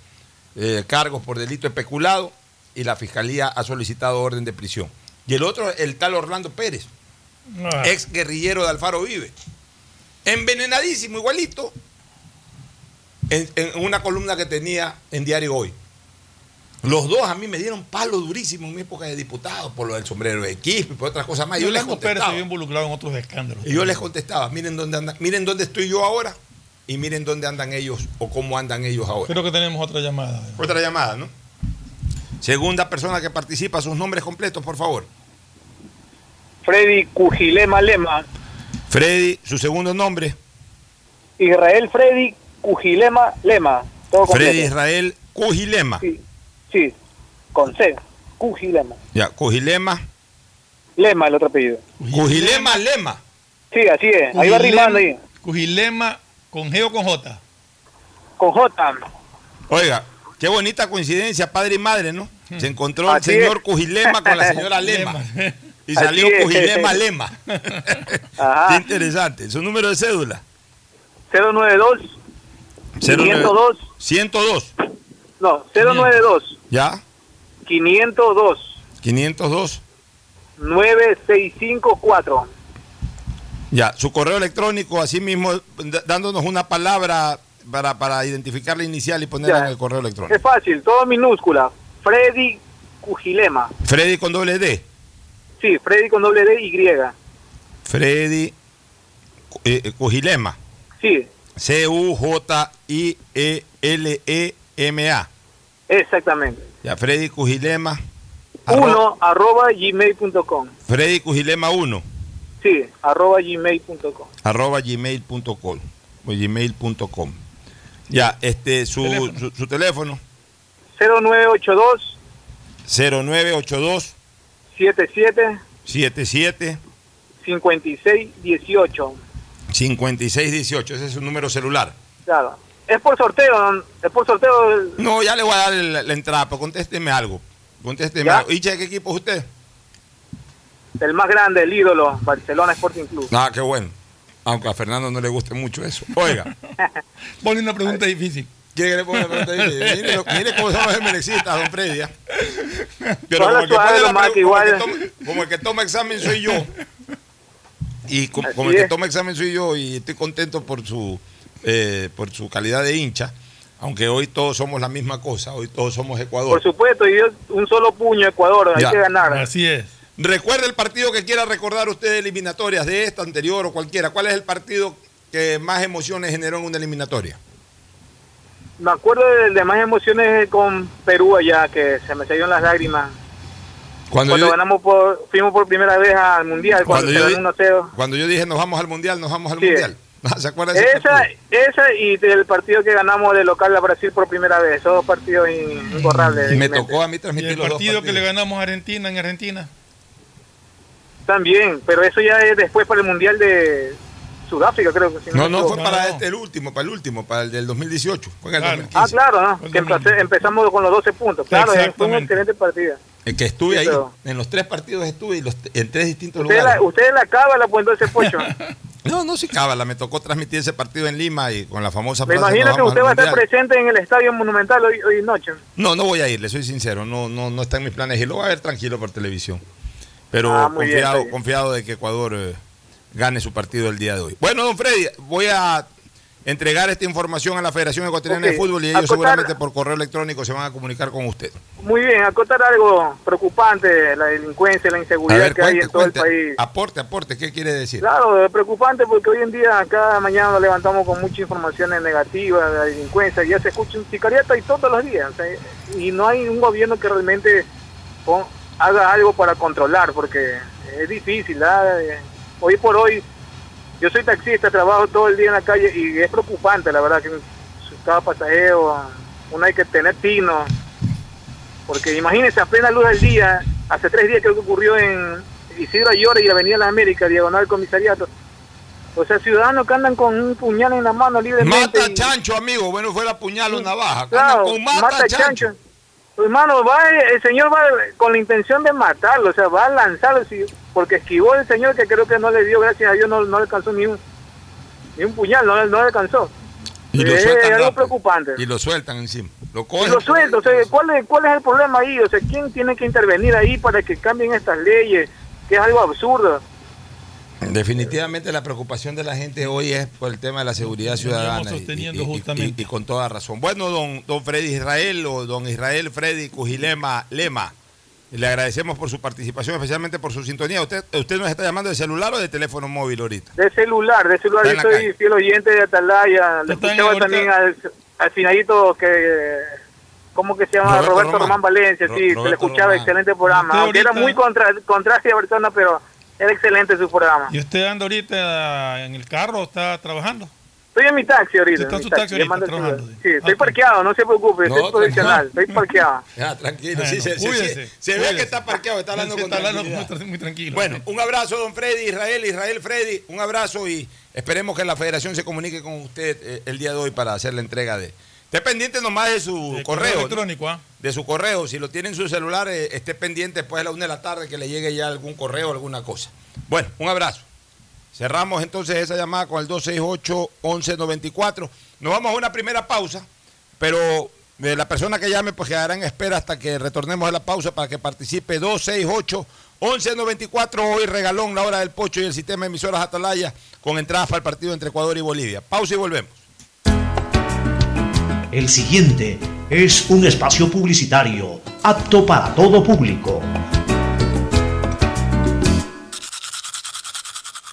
eh, cargos por delito especulado y la fiscalía ha solicitado orden de prisión. Y el otro, el tal Orlando Pérez, Ah, ex guerrillero de Alfaro Vive. Envenenadísimo, igualito, en, en una columna que tenía en Diario Hoy. Los dos a mí me dieron palo durísimo en mi época de diputado, por lo del sombrero de equipo y por otras cosas más. Yo les Pérez se contestaba. vio involucrado en otros escándalos. Y yo les contestaba, miren dónde andan, miren dónde estoy yo ahora y miren dónde andan ellos o cómo andan ellos ahora. Creo que tenemos otra llamada. Otra llamada, ¿no? Segunda persona que participa, sus nombres completos, por favor. Freddy Cujilema Lema. Freddy, su segundo nombre. Israel Freddy Cujilema Lema. Todo. Freddy Israel Cujilema. Sí, sí, con C. Cujilema. Ya, Cujilema. Lema el otro apellido. Cujilema Lema. Sí, así es. Ahí va rimando ahí. Cujilema con G o con J. Con J. Oiga, qué bonita coincidencia, padre y madre, ¿no? Se encontró el señor es. Cujilema con la señora [laughs] Lema. Y Así salió es. Cujilema [laughs] Lema. Ajá. Qué interesante. Su número de cédula. 092 502 102. no 092 ¿Ya? 502 502. 9654 Ya. Su correo electrónico, así mismo, dándonos una palabra para, para identificar la inicial y ponerla Ya. en el correo electrónico. es fácil todo minúscula Freddy Cujilema Freddy con doble D. sí Freddy con doble D y Freddy eh, eh, Cujilema. sí C-U-J-I-E-L-E-M-A. Exactamente Ya, Freddy Cujilema. arro- uno arroba gmail.com Freddy Cujilema 1. sí arroba gmail.com arroba gmail.com o gmail.com. Ya, este, su Teléfono. su, su teléfono 0982 0982 77 77 56 18 5618. Ese es su número celular. claro es por sorteo es por sorteo No, ya le voy a dar la, la entrada, pero contésteme algo. Contésteme ¿Ya? algo. ¿Y de qué equipo es usted? el más grande el ídolo Barcelona Sporting Club Ah, qué bueno. Aunque a Fernando no le guste mucho eso. Oiga. [laughs] Ponle una pregunta difícil. ¿Quiere que le ponga una pregunta difícil? [laughs] Mire, mire cómo son los don Freddy. ¿ah? Pero como el, que pone la que como el que igual. toma- como el que toma examen soy yo. Y co- como, Así el que toma examen soy yo y estoy contento por su, eh, por su calidad de hincha. Aunque hoy todos somos la misma cosa, hoy todos somos Ecuador. por supuesto y es un solo puño Ecuador hay Ya. que ganar Así es. Recuerde el partido que quiera recordar usted de eliminatorias, de esta, anterior o cualquiera. ¿Cuál es el partido que más emociones generó en una eliminatoria? me acuerdo de, de más emociones con Perú allá que se me salieron las lágrimas Cuando, cuando yo, ganamos por fuimos por primera vez al mundial cuando, Cuando se yo ganó di- 1-0 cuando yo dije nos vamos al mundial, nos vamos al Sí. mundial. [laughs] ¿Se acuerda de ese esa partido? esa y del partido que ganamos de local a Brasil por primera vez esos dos partidos in- imborrables de Me tocó a mí Y transmitir el los dos partido que le ganamos a Argentina en Argentina. también pero eso ya es después para el mundial de Sudáfrica creo que si No, no, equivoco. fue para este, el último, para el último, para el del 2018. Fue en el Claro. 2015. ah claro ¿no? Que 2000. empecé- empezamos con los 12 puntos claro fue un Exactamente. excelente partido El que estuve Sí, ahí, pero- en los tres partidos estuve y los, en tres distintos usted lugares. la, usted la cábala pues entonces Pocho [laughs] No, no, sí, cábala. Me tocó transmitir ese partido en Lima y con la famosa me imagino "Nos que usted va a estar Mundial". presente en el Estadio Monumental hoy, hoy noche No, no voy a ir, le soy sincero. No, no, no está en mis planes y lo voy a ver tranquilo por televisión. Pero Ah, confiado, bien. confiado de que Ecuador eh, gane su partido el día de hoy. Bueno, don Freddy, voy a entregar esta información a la Federación Ecuatoriana de Fútbol y ellos acotar- seguramente por correo electrónico se van a comunicar con usted. Muy bien, acotar algo preocupante, la delincuencia, la inseguridad ver, que hay cuente, en todo el país. Aporte, aporte, ¿qué quiere decir? Claro, preocupante porque hoy en día cada mañana nos levantamos con muchas informaciones negativas de la delincuencia, ya se escucha un sicariato y todos los días, sea, y no hay un gobierno que realmente pon- haga algo para controlar, porque es difícil, ¿ah? Eh, hoy por hoy yo soy taxista, trabajo todo el día en la calle y es preocupante, la verdad, que cada pasajero, uno hay que tener tino, porque imagínense, a plena luz del día, hace tres días creo que ocurrió en Isidro Ayora y Avenida Las Américas, diagonal comisariato. O sea, ciudadanos que andan con un puñal en la mano libremente. Mata y- chancho, amigo. Bueno, fuera puñal o navaja. Claro, con mata, mata chancho. chancho. Hermano, va, el señor va con la intención de matarlo, o sea, va a lanzarlo, sí, porque esquivó el señor que creo que no le dio, gracias a Dios, no, no alcanzó ni un, ni un puñal, no, le- no le alcanzó. Y lo es sueltan algo preocupante. Y lo sueltan encima. Lo Y cogen. lo suelto, o sea, ¿cuál es, ¿cuál es el problema ahí? O sea, ¿quién tiene que intervenir ahí para que cambien estas leyes? Que es algo absurdo. Definitivamente la preocupación de la gente hoy es por el tema de la seguridad ciudadana. y- sosteniendo y, y- justamente. y- y con toda razón. Bueno, don, don Freddy Israel o don Israel Freddy Cujilema Lema, le agradecemos por su participación, especialmente por su sintonía. ¿Usted, usted nos está llamando de celular o de teléfono móvil ahorita? De celular, de celular. Yo soy calle. fiel oyente de Atalaya. En escuchaba ahorita- también al, al finalito que... ¿Cómo que se llama? Roberto Roberto, Román. Román. Valencia, Ro- sí, se le escuchaba, Román. excelente programa. Aunque era muy contra, contraria persona, pero era excelente su programa. ¿Y usted anda ahorita en el carro o está trabajando? Estoy en mi taxi ahorita. Está en mi su taxi ahorita, trabajando, sí. Estoy Ok. parqueado, no se preocupe, No, estoy profesional, estoy [laughs] parqueado. Ya, tranquilo, Bueno, sí, se, se- cuídese, se- se ve que está parqueado, está hablando Sí, con está hablando muy, muy tranquilo. Bueno, un abrazo, don Freddy Israel, Israel Freddy, un abrazo y esperemos que la federación se comunique con usted eh, el día de hoy para hacer la entrega de, Esté pendiente nomás de su De correo. electrónico, ¿ah? De su correo. Si lo tiene en su celular, eh, esté pendiente después de la una de la tarde que le llegue ya algún correo o alguna cosa. Bueno, un abrazo. Cerramos entonces esa llamada con el 268-1194. Nos vamos a una primera pausa, pero eh, la persona que llame pues quedará en espera hasta que retornemos a la pausa para que participe 268-1194. Hoy regalón la hora del pocho y el sistema de emisoras Atalaya con entradas para el partido entre Ecuador y Bolivia. Pausa y volvemos. El siguiente es un espacio publicitario apto para todo público.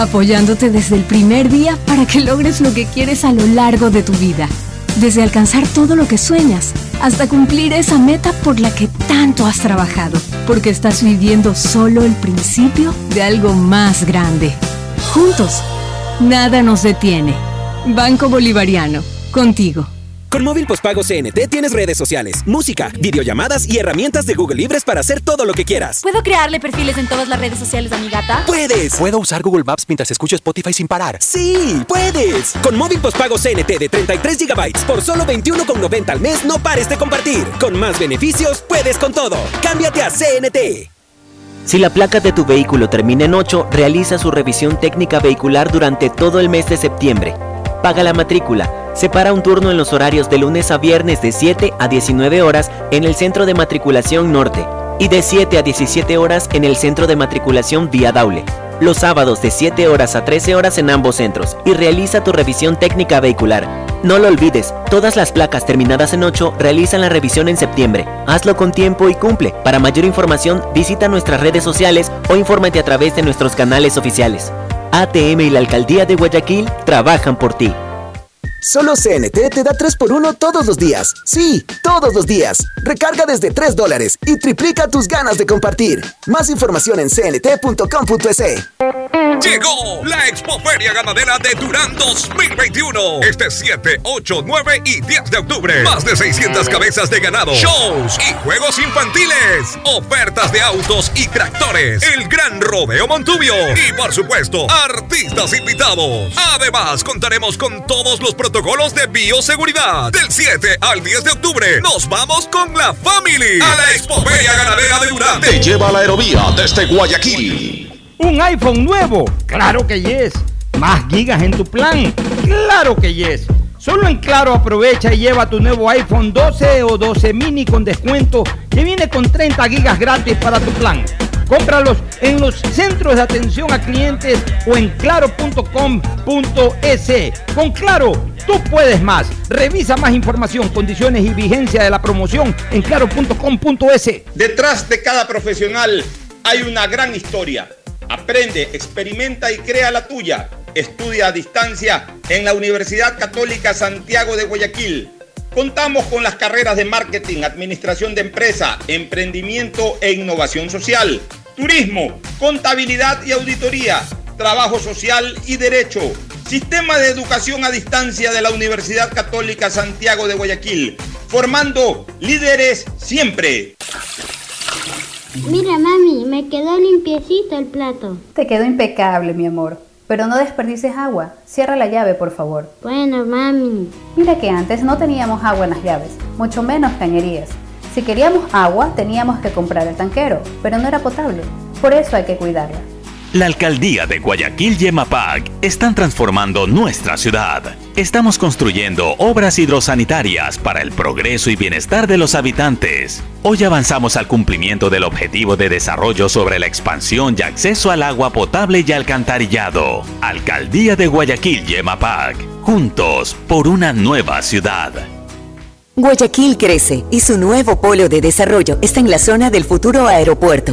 apoyándote desde el primer día para que logres lo que quieres a lo largo de tu vida. Desde alcanzar todo lo que sueñas hasta cumplir esa meta por la que tanto has trabajado, porque estás viviendo solo el principio de algo más grande. Juntos, nada nos detiene. Banco Bolivariano, contigo. Con móvil postpago CNT tienes redes sociales, música, videollamadas y herramientas de Google Libres para hacer todo lo que quieras. ¿Puedo crearle perfiles en todas las redes sociales a mi gata? ¡Puedes! ¿Puedo usar Google Maps mientras escucho Spotify sin parar? ¡Sí! ¡Puedes! Con móvil postpago CNT de 33 GB por solo 21,90 al mes, no pares de compartir. Con más beneficios, puedes con todo. Cámbiate a CNT. Si la placa de tu vehículo termina en 8, realiza su revisión técnica vehicular durante todo el mes de septiembre. Paga la matrícula. Separa un turno en los horarios de lunes a viernes de 7 a 19 horas en el Centro de Matriculación Norte y de 7 a 17 horas en el Centro de Matriculación Vía Daule. Los sábados de 7 horas a 13 horas en ambos centros y realiza tu revisión técnica vehicular. No lo olvides, todas las placas terminadas en 8 realizan la revisión en septiembre. Hazlo con tiempo y cumple. Para mayor información, visita nuestras redes sociales o infórmate a través de nuestros canales oficiales. ATM y la Alcaldía de Guayaquil trabajan por ti. Solo CNT te da 3x1 todos los días. Sí, todos los días. Recarga desde 3 dólares y triplica tus ganas de compartir. Más información en cnt.com.es. Llegó la Expoferia Ganadera de Durán 2021. Este 7, 8, 9 y 10 de octubre. Más de 600 cabezas de ganado, shows y juegos infantiles. Ofertas de autos y tractores. El gran rodeo Montubio. Y por supuesto, artistas invitados. Además, contaremos con todos los protocolos de bioseguridad. Del 7 al 10 de octubre, nos vamos con la family a la Expoferia Ganadera de Durán. Te lleva a la aerovía desde Guayaquil. ¿Un iPhone nuevo? Claro que yes. ¿Más gigas en tu plan? Claro que yes. Solo en Claro aprovecha y lleva tu nuevo iPhone 12 o 12 mini con descuento que viene con 30 gigas gratis para tu plan. Cómpralos en los centros de atención a clientes o en claro.com.es. Con Claro, tú puedes más. Revisa más información, condiciones y vigencia de la promoción en claro.com.es. Detrás de cada profesional hay una gran historia. Aprende, experimenta y crea la tuya. Estudia a distancia en la Universidad Católica Santiago de Guayaquil. Contamos con las carreras de marketing, administración de empresa, emprendimiento e innovación social, turismo, contabilidad y auditoría, trabajo social y derecho. Sistema de educación a distancia de la Universidad Católica Santiago de Guayaquil, formando líderes siempre. Mira, mami, me quedó limpiecito el plato. Te quedó impecable, mi amor. Pero no desperdices agua. Cierra la llave, por favor. Bueno, mami. Mira que antes no teníamos agua en las llaves, mucho menos cañerías. Si queríamos agua, teníamos que comprar el tanquero, pero no era potable. Por eso hay que cuidarla. La Alcaldía de Guayaquil y EMAPAC están transformando nuestra ciudad. Estamos construyendo obras hidrosanitarias para el progreso y bienestar de los habitantes. Hoy avanzamos al cumplimiento del objetivo de desarrollo sobre la expansión y acceso al agua potable y alcantarillado. Alcaldía de Guayaquil y EMAPAC, juntos por una nueva ciudad. Guayaquil crece y su nuevo polo de desarrollo está en la zona del futuro aeropuerto.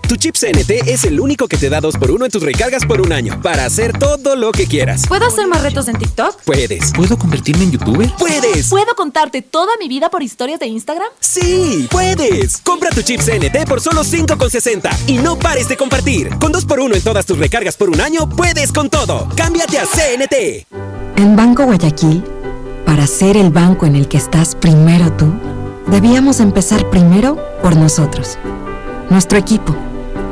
Tu chip CNT es el único que te da 2x1 en tus recargas por un año para hacer todo lo que quieras. ¿Puedo hacer más retos en TikTok? Puedes. ¿Puedo convertirme en youtuber? ¡Puedes! ¿Puedo contarte toda mi vida por historias de Instagram? ¡Sí! ¡Puedes! Compra tu chip CNT por solo 5,60 y no pares de compartir. Con 2x1 en todas tus recargas por un año, puedes con todo. ¡Cámbiate a CNT! En Banco Guayaquil, para ser el banco en el que estás primero tú, debíamos empezar primero por nosotros, nuestro equipo,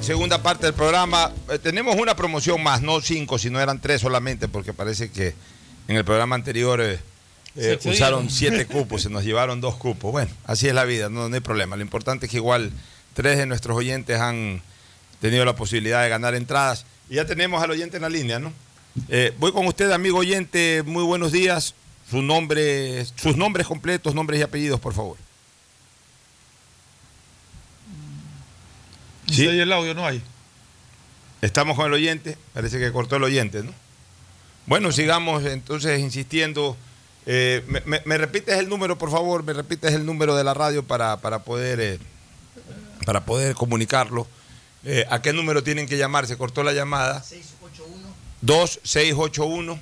Segunda parte del programa. Eh, tenemos una promoción más, no cinco, sino eran tres solamente, porque parece que en el programa anterior eh, eh, usaron siete [laughs] cupos, se nos llevaron dos cupos. Bueno, así es la vida, no, no hay problema. Lo importante es que igual tres de nuestros oyentes han tenido la posibilidad de ganar entradas. Y ya tenemos al oyente en la línea, ¿no? Eh, voy con usted, amigo oyente. Muy buenos días. Su nombre, sus nombres completos, nombres y apellidos, por favor. Y si hay el audio, no hay. Estamos con el oyente, parece que cortó el oyente, ¿no? Bueno, sigamos entonces insistiendo. Eh, me, me- me repites el número, por favor? ¿Me repites el número de la radio para, para poder, eh, para poder comunicarlo? Eh, ¿A qué número tienen que llamar? Se cortó la llamada. 2681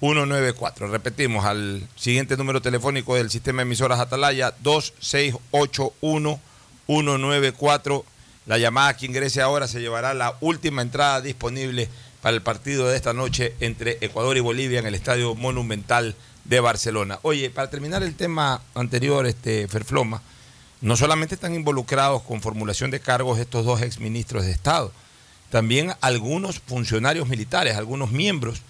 194. Repetimos al siguiente número telefónico del sistema de emisoras Atalaya 2681 194. La llamada que ingrese ahora se llevará la última entrada disponible para el partido de esta noche entre Ecuador y Bolivia en el Estadio Monumental de Barcelona. Oye, para terminar el tema anterior, este Ferfloma, no solamente están involucrados con formulación de cargos estos dos exministros de Estado, también algunos funcionarios militares, algunos miembros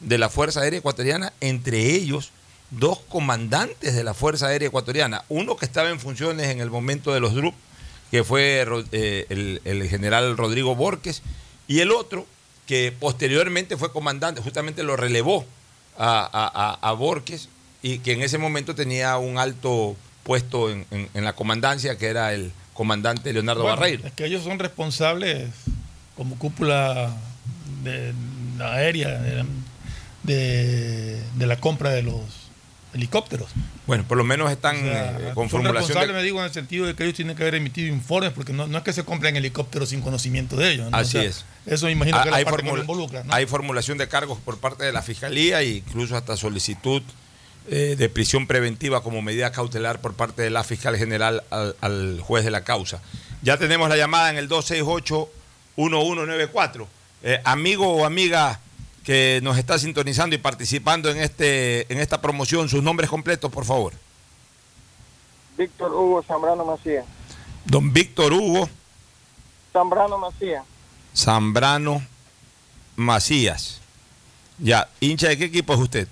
de la Fuerza Aérea Ecuatoriana, entre ellos dos comandantes de la Fuerza Aérea Ecuatoriana, uno que estaba en funciones en el momento de los DRUP, que fue eh, el, el general Rodrigo Borges, y el otro que posteriormente fue comandante, justamente lo relevó a, a- Borges, y que en ese momento tenía un alto puesto en, en- en la comandancia, que era el comandante Leonardo Bueno, Barreiro. Es que ellos son responsables como cúpula de aérea de la, de- de la compra de los helicópteros. Bueno, por lo menos están O sea, eh, con formulación de... me digo, en el sentido de que ellos tienen que haber emitido informes, porque no, no es que se compren helicópteros sin conocimiento de ellos. ¿no? Así O sea, es. Eso me imagino Ah, que la hay, parte que formula- lo involucra. ¿no? hay formulación de cargos por parte de la Fiscalía e incluso hasta solicitud eh, de prisión preventiva como medida cautelar por parte de la fiscal general al, al juez de la causa. Ya tenemos la llamada en el 268-1194. Eh, amigo o amiga que nos está sintonizando y participando en, este, en esta promoción, sus nombres completos, por favor. Víctor Hugo Zambrano Macías. Don Víctor Hugo Zambrano Macías. Zambrano Macías. Ya, hincha de qué equipo es usted?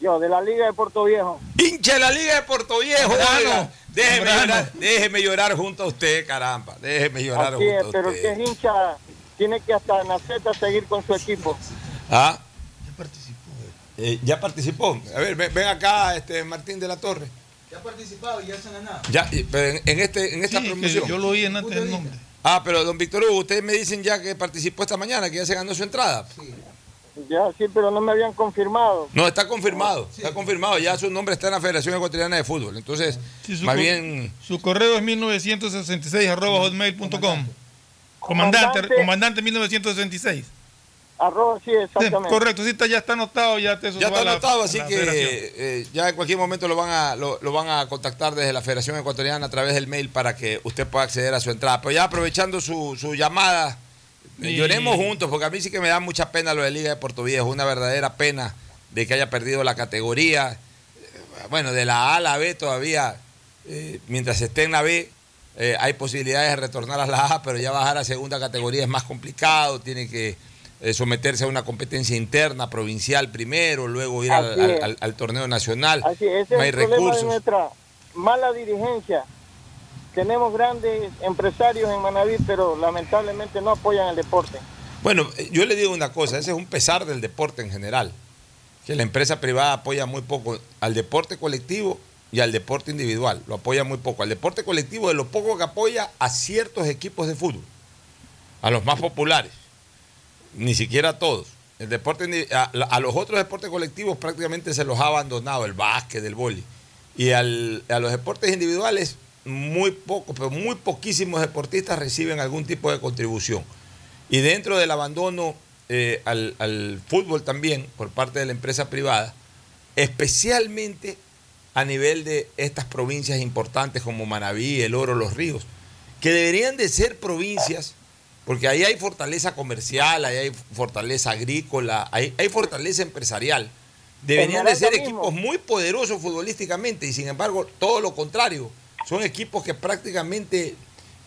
Yo, de la Liga de Puerto Viejo. Hincha de la Liga de Puerto Viejo, oiga. Déjeme Zambrano. llorar, déjeme llorar junto a usted, caramba. Déjeme llorar Así junto es, a pero el usted. que es hincha tiene que hasta en la Z seguir con su equipo. ¿Ah? Ya participó. ya participó. A ver, ven, ven acá, este Martín de la Torre. Ya ha participado y ya se han ganado. Ya, en, en este, en esta Sí, promoción. yo lo oí en antes del nombre. Ah, pero don Víctor Hugo, ustedes me dicen ya que participó esta mañana, que ya se ganó su entrada. Ya, sí, pero no me habían confirmado. No, está confirmado, está confirmado. Ya su nombre está en la Federación Ecuatoriana de Fútbol. Entonces, Sí, su más bien, Su correo es 1966 arroba hotmail.com. Comandante, Comandante. comandante 1966. Arroba, sí, Sí, exactamente. correcto, sí está, ya está anotado, ya te ya está anotado, así la que eh, ya en cualquier momento lo van, a, lo, lo van a contactar desde la Federación Ecuatoriana a través del mail para que usted pueda acceder a su entrada. Pero ya aprovechando su, su llamada, eh, Y- lloremos juntos, porque a mí sí que me da mucha pena lo de Liga de Puerto Viejo, una verdadera pena de que haya perdido la categoría. Eh, Bueno, de la A a la B todavía, eh, mientras esté en la B, eh, hay posibilidades de retornar a la A, pero ya bajar a segunda categoría es más complicado, tiene que eh, someterse a una competencia interna, provincial primero, luego ir al, es. torneo nacional. Así, no es hay el problema recursos. de nuestra mala dirigencia. Tenemos grandes empresarios en Manaví, pero lamentablemente no apoyan el deporte. Bueno, eh, yo le digo una cosa, ese es un pesar del deporte en general, que la empresa privada apoya muy poco al deporte colectivo y al deporte individual, lo apoya muy poco. Al deporte colectivo de lo poco que apoya a ciertos equipos de fútbol, a los más populares, ni siquiera a todos. El deporte, a los otros deportes colectivos prácticamente se los ha abandonado, el básquet, el vóley. Y al- a los deportes individuales, muy pocos, pero muy poquísimos deportistas reciben algún tipo de contribución. Y dentro del abandono eh, al, al fútbol también por parte de la empresa privada, especialmente a nivel de estas provincias importantes como Manabí, El Oro, Los Ríos, que deberían de ser provincias, porque ahí hay fortaleza comercial, ahí hay fortaleza agrícola, hay, hay fortaleza empresarial. Deberían de ser equipos muy poderosos futbolísticamente y sin embargo todo lo contrario. Son equipos que prácticamente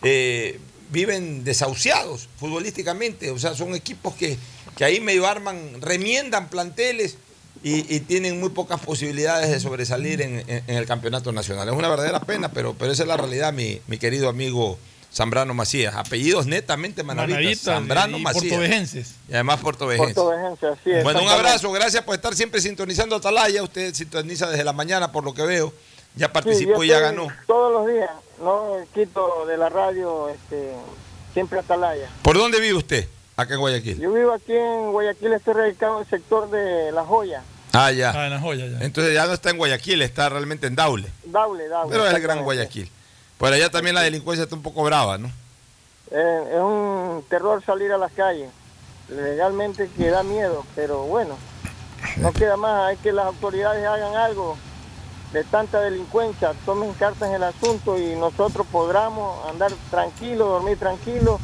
eh, viven desahuciados futbolísticamente. O sea, son equipos que, que ahí medio arman, remiendan planteles y, y tienen muy pocas posibilidades de sobresalir en, en- en el campeonato nacional. Es una verdadera pena, pero, pero esa es la realidad, mi, mi querido amigo Zambrano Macías. Apellidos netamente manavitas. Zambrano y Macías. portovejenses. Y además portovejenses. Portovejense, así es. Bueno, un abrazo, gracias por estar siempre sintonizando Atalaya. Usted sintoniza desde la mañana, por lo que veo. Ya participó y ya ganó. Todos los días, no quito de la radio, este, siempre Atalaya. ¿Por dónde vive usted? Acá en Guayaquil. Yo vivo aquí en Guayaquil, estoy radicado en el sector de La Joya. Ah, ya. Ah, en la joya ya. Entonces ya no está en Guayaquil, está realmente en Daule. Daule, Daule. Pero es el gran. Guayaquil. Por allá también la delincuencia está un poco brava, ¿no? Eh, es un terror salir a las calles. Legalmente que da miedo, pero bueno, no queda más. Hay que las autoridades hagan algo de tanta delincuencia, tomen cartas en el asunto y nosotros podamos andar tranquilos, dormir tranquilos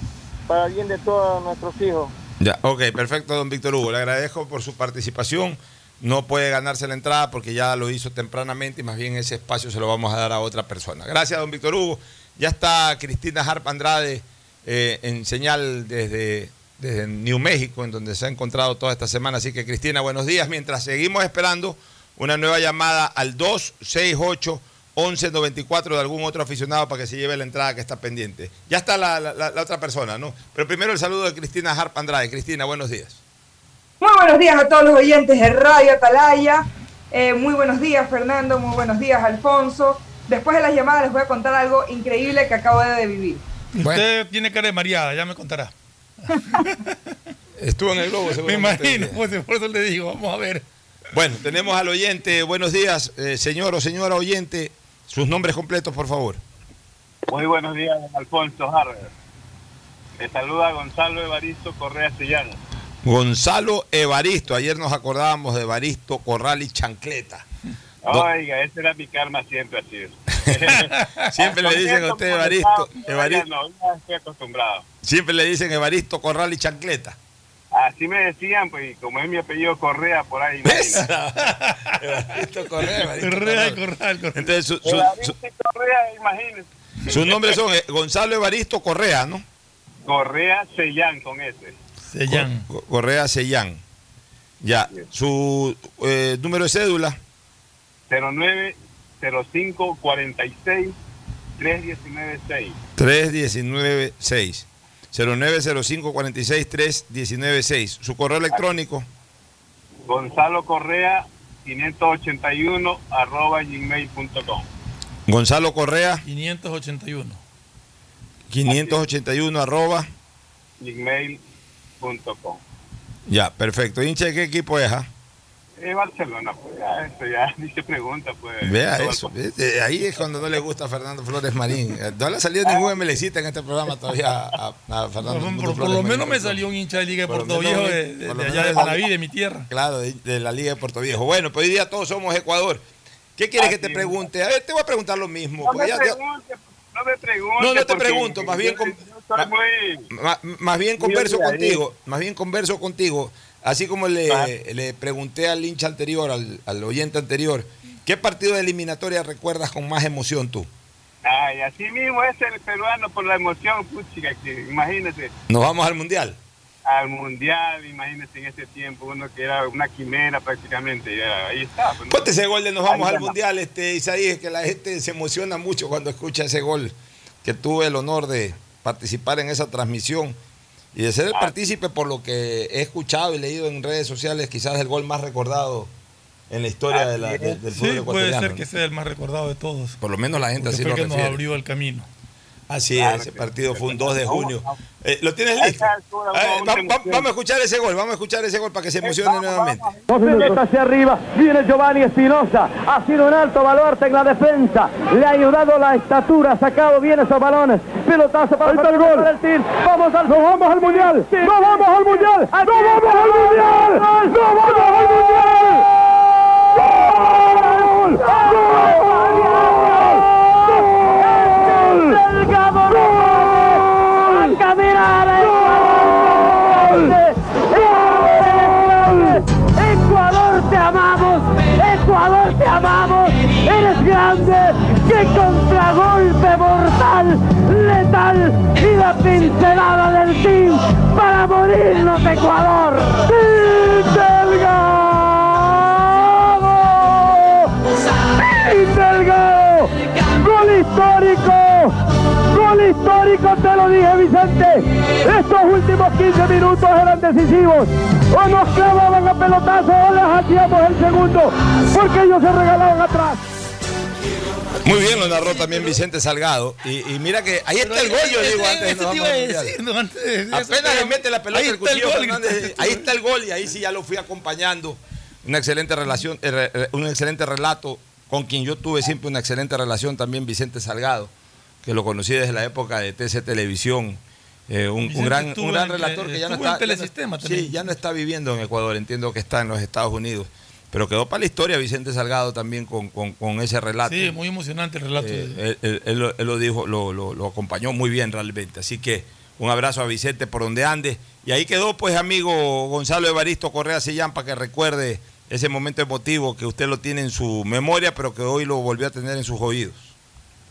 para bien de todos nuestros hijos. Ya, ok, perfecto, don Víctor Hugo. Le agradezco por su participación. No puede ganarse la entrada porque ya lo hizo tempranamente y más bien ese espacio se lo vamos a dar a otra persona. Gracias, don Víctor Hugo. Ya está Cristina Harp Andrade eh, en señal desde, New México, en donde se ha encontrado toda esta semana. Así que, Cristina, buenos días. Mientras seguimos esperando una nueva llamada al 268 1194 de algún otro aficionado para que se lleve la entrada que está pendiente. Ya está la- la otra persona, ¿no? Pero primero el saludo de Cristina Harp Andrade. Cristina, buenos días. Muy buenos días a todos los oyentes de Radio Atalaya. Eh, muy buenos días, Fernando. Muy buenos días, Alfonso. Después de las llamadas les voy a contar algo increíble que acabo de vivir. Usted tiene cara de mareada, ya me contará. [laughs] Estuvo en el globo, Me seguramente. imagino, pues, por eso le digo, vamos a ver. Bueno, tenemos al oyente. Buenos días, eh, señor o señora oyente. Sus nombres completos, por favor. Muy buenos días, don Alfonso Harvard. Le saluda Gonzalo Evaristo Correa Sellano. Gonzalo Evaristo. Ayer nos acordábamos de Evaristo Corral y Chancleta. Oiga, ese era mi karma siempre así. [laughs] Siempre le dicen a usted Evaristo, Evaristo. No, ya estoy acostumbrado. Siempre le dicen Evaristo Corral y Chancleta. Así me decían, pues, y como es mi apellido Correa, por ahí. [laughs] Evaristo Correa, Evaristo Correa y Correa. Corral, Corral. Entonces, su, su- Evaristo Correa, imagínense. sus nombres son eh, Gonzalo Evaristo Correa, ¿no? Correa Sellán con ese. Sellán. Correa Sellán. Ya, su eh, número de cédula. 09 05 46 3196. 3196 0905 46 3196 Su correo electrónico. Gonzalo Correa 581 arroba gmail.com. Gonzalo Correa 581. 581 arroba. gmail.com. Ya, perfecto. ¿Hincha de qué equipo es? ah? Es Barcelona, pues ya, eso ya [laughs] ni se pregunta, pues. Vea eso. ¿viste? Ahí es cuando no le gusta a Fernando Flores Marín. Eh, [laughs] No le ha salido ningún MLCista en este programa todavía a, a Fernando Por, Flores por- por lo menos me salió un hincha de Liga de Puerto Viejo de, de- de allá de Manaví, de mi tierra. Claro, de, de la Liga de Puerto Viejo. Bueno, pues hoy día todos somos Ecuador. ¿Qué quieres que te pregunte? A ver, te voy a preguntar lo mismo. No porque me ya- pregunte, no me pregunte. No, no te pregunto, más bien con- muy- Ma- más bien converso contigo, más bien converso contigo, así como le, le pregunté al hincha anterior, al, al oyente anterior, ¿qué partido de eliminatoria recuerdas con más emoción tú? Ay, así mismo es el peruano por la emoción, puchica, que imagínese, Nos vamos al mundial. al mundial, imagínese en ese tiempo, uno que era una quimera prácticamente, ya, ahí está. pues, ese gol de nos vamos al mundial, este Isaías, que la gente se emociona mucho cuando escucha ese gol, que tuve el honor de participar en esa transmisión y de ser el partícipe por lo que he escuchado y leído en redes sociales, quizás el gol más recordado en la historia de la- de- del fútbol Sí, puede ecuatoriano. ser que sea el más recordado de todos. Por lo menos la gente Porque así fue lo que nos abrió el camino. Así es, ese partido fue un 2 de junio. Eh, ¿Lo tienes listo? A ver, va- va- vamos a escuchar ese gol, vamos a escuchar ese gol para que se emocione nuevamente. Pelota hacia arriba, viene Giovanni Espinosa, ha sido un alto baluarte en la defensa, le ha ayudado la estatura, ha sacado bien esos balones, pelotazo para el gol, del Team. vamos al, vamos al mundial, nos vamos al mundial, nos vamos al mundial, nos vamos al mundial. Grande, qué contragolpe mortal, letal y la pincelada del team para morirnos Ecuador. ¡Team Delgado! ¡Team Delgado! ¡Gol histórico! ¡Gol histórico! Te lo dije Vicente, estos últimos 15 minutos eran decisivos. O nos clavaban a pelotazo o les hacíamos el segundo, porque ellos se regalaban atrás. Muy bien lo narró también Vicente Salgado. Y, y mira que ahí está el gol, yo digo, antes de. Apenas le mete la pelota Ahí el cuchillo gol. Fernández, ahí está el gol y ahí sí ya lo fui acompañando. Una excelente relación, eh, un excelente relato con quien yo tuve siempre una excelente relación también Vicente Salgado, que lo conocí desde la época de TC Televisión. eh, un, gran, un gran relator que ya no está. ya no- sí, ya no está viviendo en Ecuador, entiendo que está en los Estados Unidos. Pero quedó para la historia Vicente Salgado también con, con- con ese relato. Sí, muy emocionante el relato. Eh, él, él- él lo- él lo dijo, lo, lo- lo acompañó muy bien realmente. Así que un abrazo a Vicente por donde ande. Y ahí quedó, pues, amigo Gonzalo Evaristo Correa Sillán, para que recuerde ese momento emotivo que usted lo tiene en su memoria, pero que hoy lo volvió a tener en sus oídos.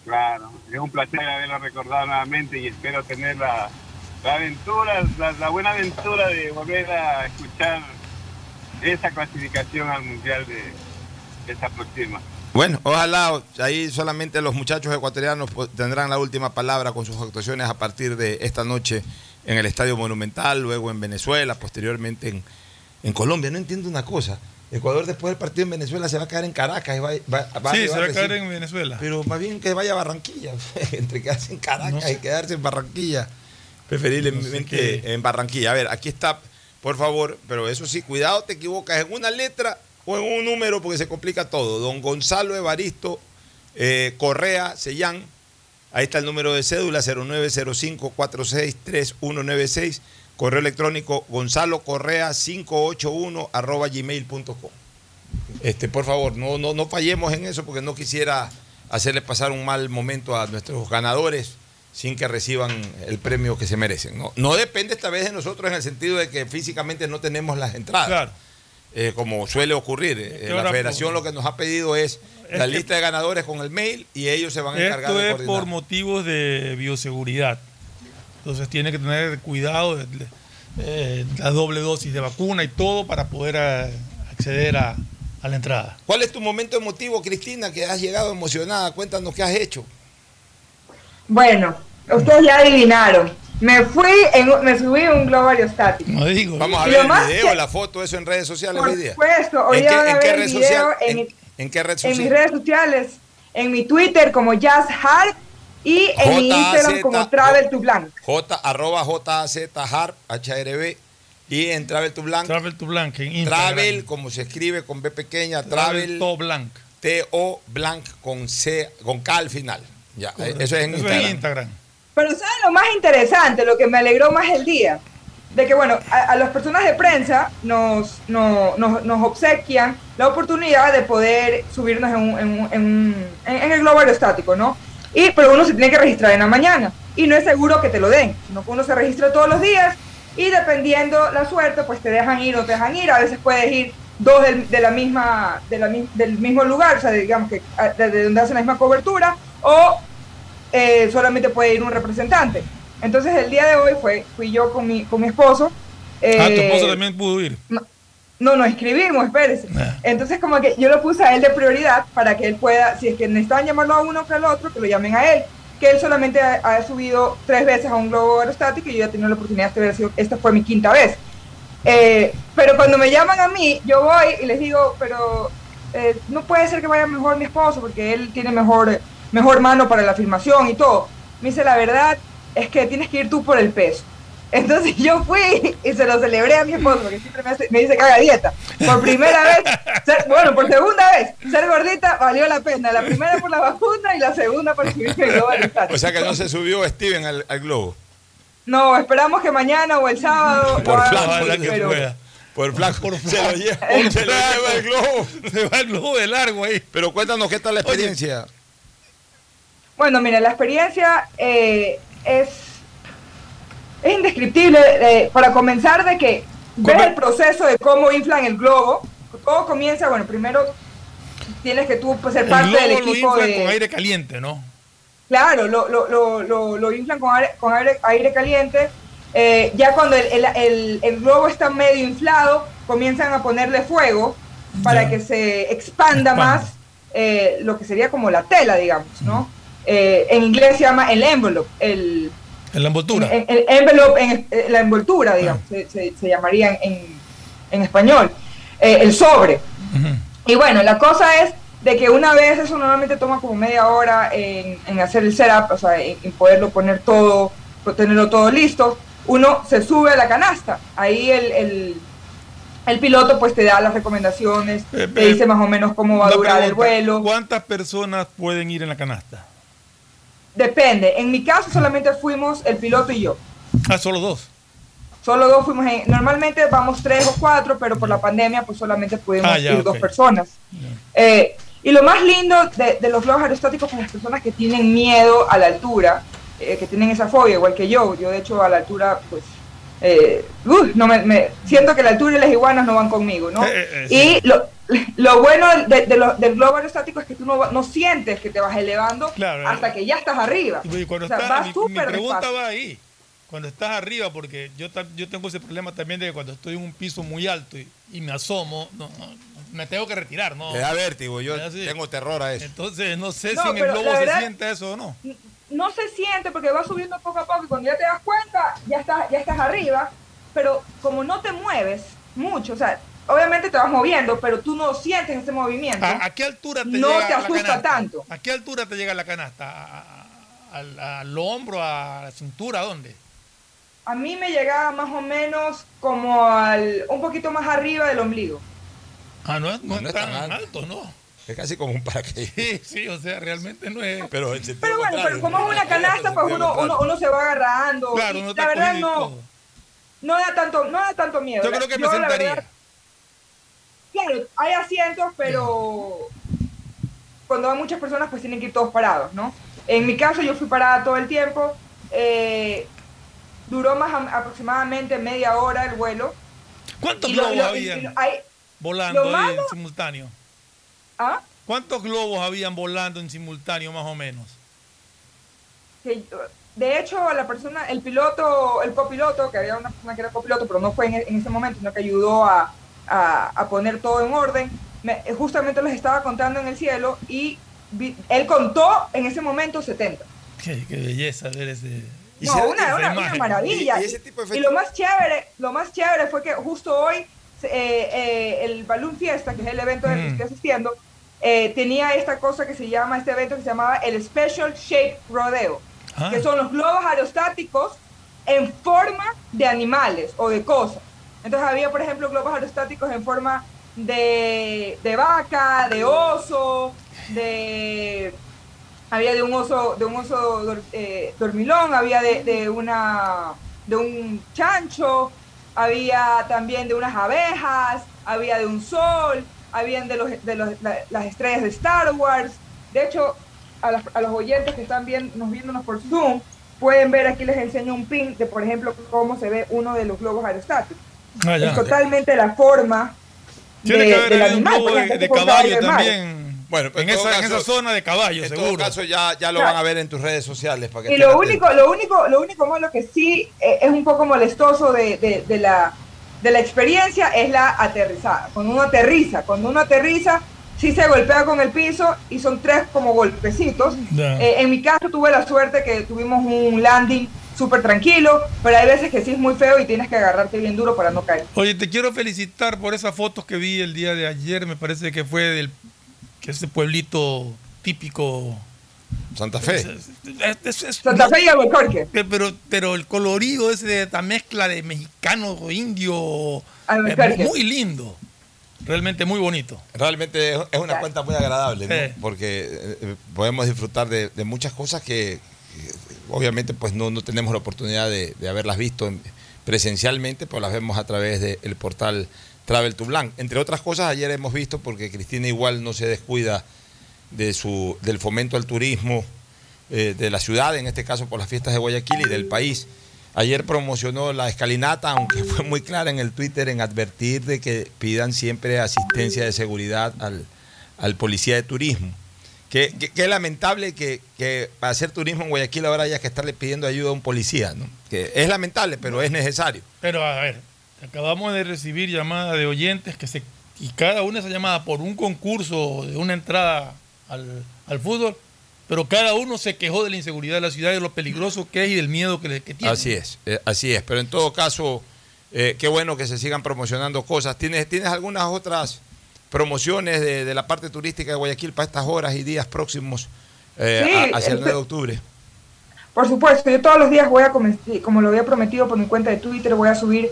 Claro, es un placer haberlo recordado nuevamente y espero tener la, la aventura, la, la buena aventura de volver a escuchar esa clasificación al Mundial de, de esta próxima. Bueno, ojalá ahí solamente los muchachos ecuatorianos tendrán la última palabra con sus actuaciones a partir de esta noche en el Estadio Monumental, luego en Venezuela, posteriormente en, en Colombia. No entiendo una cosa. Ecuador después del partido en Venezuela se va a quedar en Caracas y va, va- va sí, se va a caer en Venezuela. Pero más bien que vaya a Barranquilla, [laughs] entre quedarse en Caracas No sé. y quedarse en Barranquilla. Preferiblemente No sé qué- en Barranquilla. A ver, aquí está, por favor, pero eso sí, cuidado, te equivocas en una letra o en un número porque se complica todo. Don Gonzalo Evaristo eh, Correa Sellán, ahí está el número de cédula 0905-463196, correo electrónico gonzalo correa 581 arroba gmail.com. Este, por favor, no, no, no fallemos en eso porque no quisiera hacerle pasar un mal momento a nuestros ganadores sin que reciban el premio que se merecen. No, no depende esta vez de nosotros en el sentido de que físicamente no tenemos las entradas. Claro. Eh, como suele ocurrir. Eh, ¿Qué la federación por- lo que nos ha pedido es la que- lista de ganadores con el mail y ellos se van a encargar Esto de es por motivos de bioseguridad. Entonces tiene que tener cuidado, de- eh, la doble dosis de vacuna y todo para poder acceder a, a la entrada. ¿Cuál es tu momento emotivo, Cristina, que has llegado emocionada? Cuéntanos qué has hecho. Bueno, ustedes ya adivinaron. Me fui, en, me subí un globo aerostático. No digo. Vamos a ver el video, que- la foto, eso en redes sociales Por hoy día. supuesto, hoy ¿En día qué, van a en qué ver el social? video ¿En, en, en qué red en social? mis redes sociales, en mi Twitter como Jazz Hart y en mi Instagram como Travel to Blanc. J, arroba JZ Harp, HRB, y en Travel to Blanc. Travel to Blanc en Instagram. Travel, como se escribe con B pequeña, Travel Travel, to Blanc. T-O Blanc con C, con K al final. Ya, eh, eso es en Eso Instagram. Pero ¿saben lo más interesante, lo que me alegró más el día? De que, bueno, a, a las personas de prensa nos, no- nos, nos obsequian la oportunidad de poder subirnos en, un- en, un- en un- en- en el globo aerostático, ¿no? Y, pero uno se tiene que registrar en la mañana y no es seguro que te lo den, sino que uno se registra todos los días y dependiendo la suerte, pues te dejan ir o te dejan ir. A veces puedes ir dos del, de la misma, de la, del mismo lugar, o sea, digamos que desde donde hacen la misma cobertura, o eh, solamente puede ir un representante. Entonces el día de hoy fue, fui yo con mi, con mi esposo. ah, tu eh, esposo también pudo ir. no, no escribimos, espérese. Ah. Entonces como que yo lo puse a él de prioridad para que él pueda, si es que necesitan llamarlo a uno que al otro, que lo llamen a él. Que él solamente ha, ha subido tres veces a un globo aerostático y yo ya he tenido la oportunidad de haber sido, esta fue mi quinta vez. Eh, pero cuando me llaman a mí, yo voy y les digo, pero eh, no puede ser que vaya mejor mi esposo porque él tiene mejor, mejor mano para la filmación y todo. Me dice, la verdad es que tienes que ir tú por el peso. [laughs] Entonces yo fui y se lo celebré a mi esposo porque siempre me, hace- me dice que haga dieta. Por primera vez, ser- bueno, por segunda vez, ser gordita valió la pena. La primera por la vacuna y la segunda por subirme el globo aerostático. O sea que no se subió Steven al, al globo. No, esperamos que mañana o el sábado Por flaco, Ojalá que pero- pueda. Por flaco. Por se lo lleva, [laughs] se lo flaco. lleva el globo. Se va el globo de largo ahí. Pero cuéntanos qué tal la experiencia. Bueno, mira, la experiencia eh, es, es indescriptible. eh, para comenzar, de que ves el proceso de cómo inflan el globo. Todo comienza, bueno, primero tienes que tú pues, ser El parte del globo lo equipo inflan de... con aire caliente, ¿no? Claro, lo, lo, lo, lo, lo inflan con aire, con aire, aire caliente. Eh, ya cuando el, el, el- el globo está medio inflado, comienzan a ponerle fuego para Ya. que se expanda más eh, lo que sería como la tela, digamos, ¿no? Eh, en inglés se llama el envelope, el, En la envoltura. en- el envelope, en, eh, la envoltura, digamos, se, se- se llamaría en, en español, eh, el sobre. Y bueno, la cosa es de que una vez eso normalmente toma como media hora en, en hacer el setup, o sea, en, en poderlo poner todo, tenerlo todo listo, uno se sube a la canasta. Ahí el, el, el piloto pues te da las recomendaciones, te dice más o menos cómo va a durar el vuelo. ¿Cuántas personas pueden ir en la canasta? Depende. En mi caso solamente fuimos el piloto y yo. Ah, solo dos. Solo dos fuimos en, normalmente vamos tres o cuatro, pero por la pandemia pues solamente pudimos Ah, ya, ir dos personas. Eh, y lo más lindo de, de los globos aerostáticos para las personas que tienen miedo a la altura, eh, que tienen esa fobia, igual que yo, yo de hecho a la altura pues eh, uh, no me, me- siento que la altura y las iguanas no van conmigo, ¿no? Eh, eh, sí. Y lo, lo bueno de, de lo- del globo aerostático es que tú no, va- no sientes que te vas elevando Claro, hasta que ya estás arriba. Y cuando O sea, está- vas mi, pregunta despacio. va ahí. Cuando estás arriba, porque yo, yo tengo ese problema también de que cuando estoy en un piso muy alto y, y me asomo, no, no, me tengo que retirar, ¿no? Le da vértigo, yo tengo terror a eso. Entonces, no sé No, si en el globo se siente eso o no. No se siente porque va subiendo poco a poco y cuando ya te das cuenta ya estás, ya estás arriba, pero como no te mueves mucho, o sea, obviamente te vas moviendo, pero tú no sientes ese movimiento. ¿A, a qué altura te no llega te la asusta canasta? tanto. ¿A qué altura te llega la canasta? ¿A- a- ¿Al, al hombro, a la cintura, a dónde? A mí me llegaba más o menos como al un poquito más arriba del ombligo. Ah, no, es- no No es tan alto, ¿no? Es casi como un paracaídas. Sí, sí, o sea, realmente no es. Pero, en sentido Pero bueno, pero como es una canasta, pues uno, uno, uno se va agarrando. Claro, uno la verdad no, no da tanto, no da tanto miedo. Yo creo que me sentaría. verdad, Claro, hay asientos, pero cuando van muchas personas, pues tienen que ir todos parados, ¿no? En mi caso yo fui parada todo el tiempo, eh, duró más am- aproximadamente media hora el vuelo. ¿Cuántos globos hay- volando lo malo- en simultáneo? ¿Ah? ¿Cuántos globos habían volando en simultáneo más o menos? que de hecho la persona, el piloto, el copiloto, que había una persona que era copiloto, pero no fue en, en ese momento, sino que ayudó a, a- a poner todo en orden, me- justamente les estaba contando en el cielo y vi- él contó en ese momento 70. Qué, qué belleza ver ese. No, una, una- una maravilla. Y, lo más chévere, lo más chévere fue que justo hoy eh, eh, el Balloon Fiesta, que es el evento al que Mm. estoy asistiendo, eh, tenía esta cosa que se llama, este evento que se llamaba el Special Shape Rodeo, Ah. que son los globos aerostáticos en forma de animales o de cosas. Entonces había, por ejemplo, globos aerostáticos en forma de, de vaca, de oso, de había de un oso, de un oso eh, dormilón, había de, de una de un chancho, había también de unas abejas, había de un sol, habían de, los, de los- la- las estrellas de Star Wars. De hecho, a, las- a los oyentes que están bien, nos viéndonos por Zoom, pueden ver aquí les enseño un pin de, por ejemplo, cómo se ve uno de los globos aerostáticos. Ah. Es totalmente la forma Tiene de- que haber del un animal, globo de, ejemplo, de con caballo también. Bueno, pero en, en esa, en caso- esa zona de caballo, En seguro. todo caso, ya, ya lo Claro. van a ver en tus redes sociales. Para que Y lo atentos. único, lo único, lo único malo que sí eh, es un poco molestoso de, de- de la, de la experiencia es la aterrizada. Cuando uno aterriza, cuando uno aterriza, sí se golpea con el piso y son tres como golpecitos. Eh, en mi caso tuve la suerte que tuvimos un landing súper tranquilo, pero hay veces que sí es muy feo y tienes que agarrarte bien duro para no caer. Oye, te quiero felicitar por esas fotos que vi el día de ayer. Me parece que fue del que ese pueblito típico. Santa Fe. Santa Fe y Albuquerque. Eh, Pero, pero el colorido ese de esta mezcla de mexicano, indio, Albuquerque. es muy lindo. Realmente muy bonito. Realmente es- una cuenta muy agradable, ¿no? Sí. Porque eh, eh, podemos disfrutar de, de muchas cosas que, que obviamente pues no, no tenemos la oportunidad de, de haberlas visto en- presencialmente, pero las vemos a través del portal Travel to Blanc. Entre otras cosas, ayer hemos visto, porque Cristina igual no se descuida de su, del fomento al turismo eh, de la ciudad, en este caso por las fiestas de Guayaquil y del país. Ayer promocionó la escalinata, aunque [laughs] fue muy clara en el Twitter en advertir de que pidan siempre asistencia de seguridad al, al policía de turismo. Que, que- lamentable que, que para hacer turismo en Guayaquil ahora haya que estarle pidiendo ayuda a un policía. ¿no? Que es lamentable, pero es necesario. Pero a ver, acabamos de recibir llamadas de oyentes que se y cada una esa llamada por un concurso de una entrada al, al fútbol, pero cada uno se quejó de la inseguridad de la ciudad y de lo peligroso que es y del miedo que, le, que tiene. Así es, eh, así es. Pero en todo caso, eh, qué bueno que se sigan promocionando cosas. ¿Tienes, ¿tienes algunas otras promociones de, de la parte turística de Guayaquil para estas horas y días próximos eh, Sí, a- hacia el 9 de octubre? Por supuesto, yo todos los días voy a, como lo había prometido por mi cuenta de Twitter, voy a subir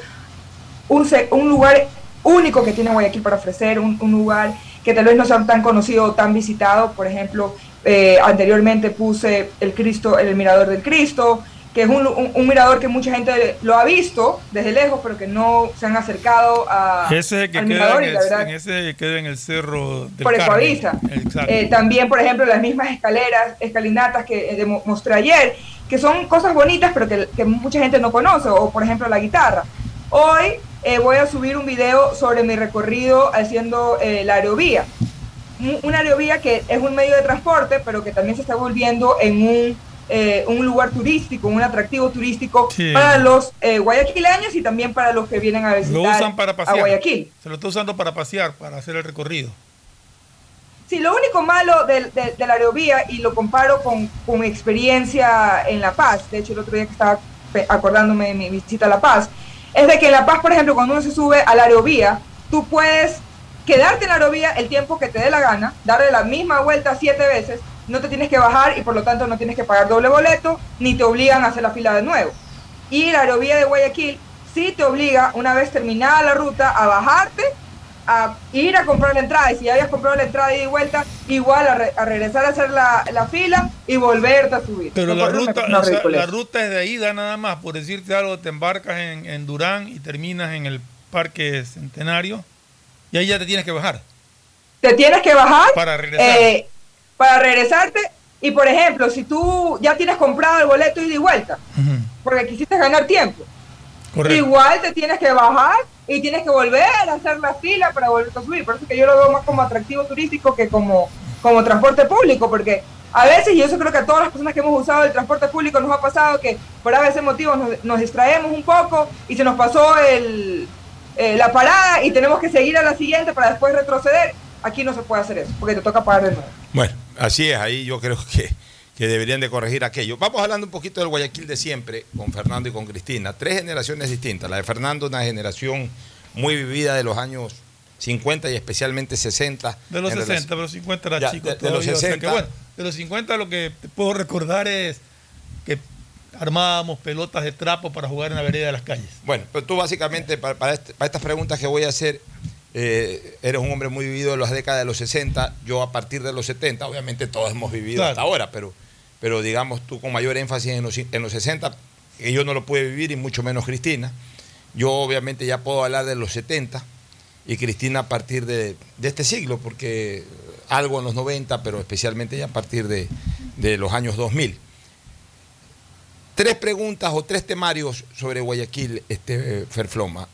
un, se- un lugar único que tiene Guayaquil para ofrecer, un, un lugar que tal vez no sea tan conocido o tan visitado. Por ejemplo, eh, anteriormente puse el Cristo, el Mirador del Cristo, que es un, un- un mirador que mucha gente lo ha visto desde lejos, pero que no se han acercado a, Ese es el que al queda en el, verdad en ese que queda en el cerro del por. Exacto. Eh, también, por ejemplo, las mismas escaleras, escalinatas que eh, mostré ayer, que son cosas bonitas, pero que, que mucha gente no conoce, o por ejemplo la guitarra. Hoy eh, voy a subir un video sobre mi recorrido haciendo eh, la aerovía. Un- Una aerovía que es un medio de transporte, pero que también se está volviendo en un, eh, un lugar turístico, un atractivo turístico Sí. para los eh, guayaquileños y también para los que vienen a Lo visitar usan para a pasear. Guayaquil. Se lo está usando para pasear, para hacer el recorrido. Sí, lo único malo de, de- de la aerovía, y lo comparo con, con mi experiencia en La Paz, de hecho el otro día que estaba acordándome de mi visita a La Paz, es de que en La Paz, por ejemplo, cuando uno se sube a la aerovía, tú puedes quedarte en la aerovía el tiempo que te dé la gana, darle la misma vuelta siete veces, no te tienes que bajar y por lo tanto no tienes que pagar doble boleto, ni te obligan a hacer la fila de nuevo. Y la aerovía de Guayaquil sí te obliga, una vez terminada la ruta, a bajarte a ir a comprar la entrada. Y si ya habías comprado la entrada y de vuelta, igual a, re- a regresar a hacer la, la fila y volverte a subir. Pero la ruta, o sea, la ruta es de ida nada más. Por decirte algo, te embarcas en, en Durán y terminas en el Parque Centenario. Y ahí ya te tienes que bajar. Te tienes que bajar Para regresar. eh, para regresarte Y por ejemplo, si tú ya tienes comprado el boleto ida y vuelta, porque quisiste ganar tiempo, igual te tienes que bajar y tienes que volver a hacer la fila para volver a subir. Por eso que yo lo veo más como atractivo turístico que como, como transporte público, porque a veces, y eso creo que a todas las personas que hemos usado el transporte público nos ha pasado que por a veces motivos nos, nos distraemos un poco y se nos pasó el, eh, la parada y tenemos que seguir a la siguiente para después retroceder. Aquí no se puede hacer eso, porque te toca pagar de nuevo. Bueno, así es, ahí yo creo que, que deberían de corregir aquello. Vamos hablando un poquito del Guayaquil de siempre, con Fernando y con Cristina. Tres generaciones distintas. La de Fernando, una generación muy vivida de los años 50 y especialmente 60. De los En 60, relación- pero 50 era Ya, chico de- de los o sea que 60. bueno, de los 50 lo que te puedo recordar es que armábamos pelotas de trapo para jugar en la vereda de las calles. Bueno, pero tú básicamente, para, para este- para estas preguntas que voy a hacer, eh, eres un hombre muy vivido de las décadas de los 60, yo a partir de los 70, obviamente todos hemos vivido Claro. hasta ahora, pero, pero digamos tú con mayor énfasis en los, en los 60, que yo no lo pude vivir y mucho menos Cristina. Yo obviamente ya puedo hablar de los 70 y Cristina a partir de, de este siglo, porque algo en los 90, pero especialmente ya a partir de, de los años 2000 tres preguntas o tres temarios sobre Guayaquil, este, eh, Ferfloma,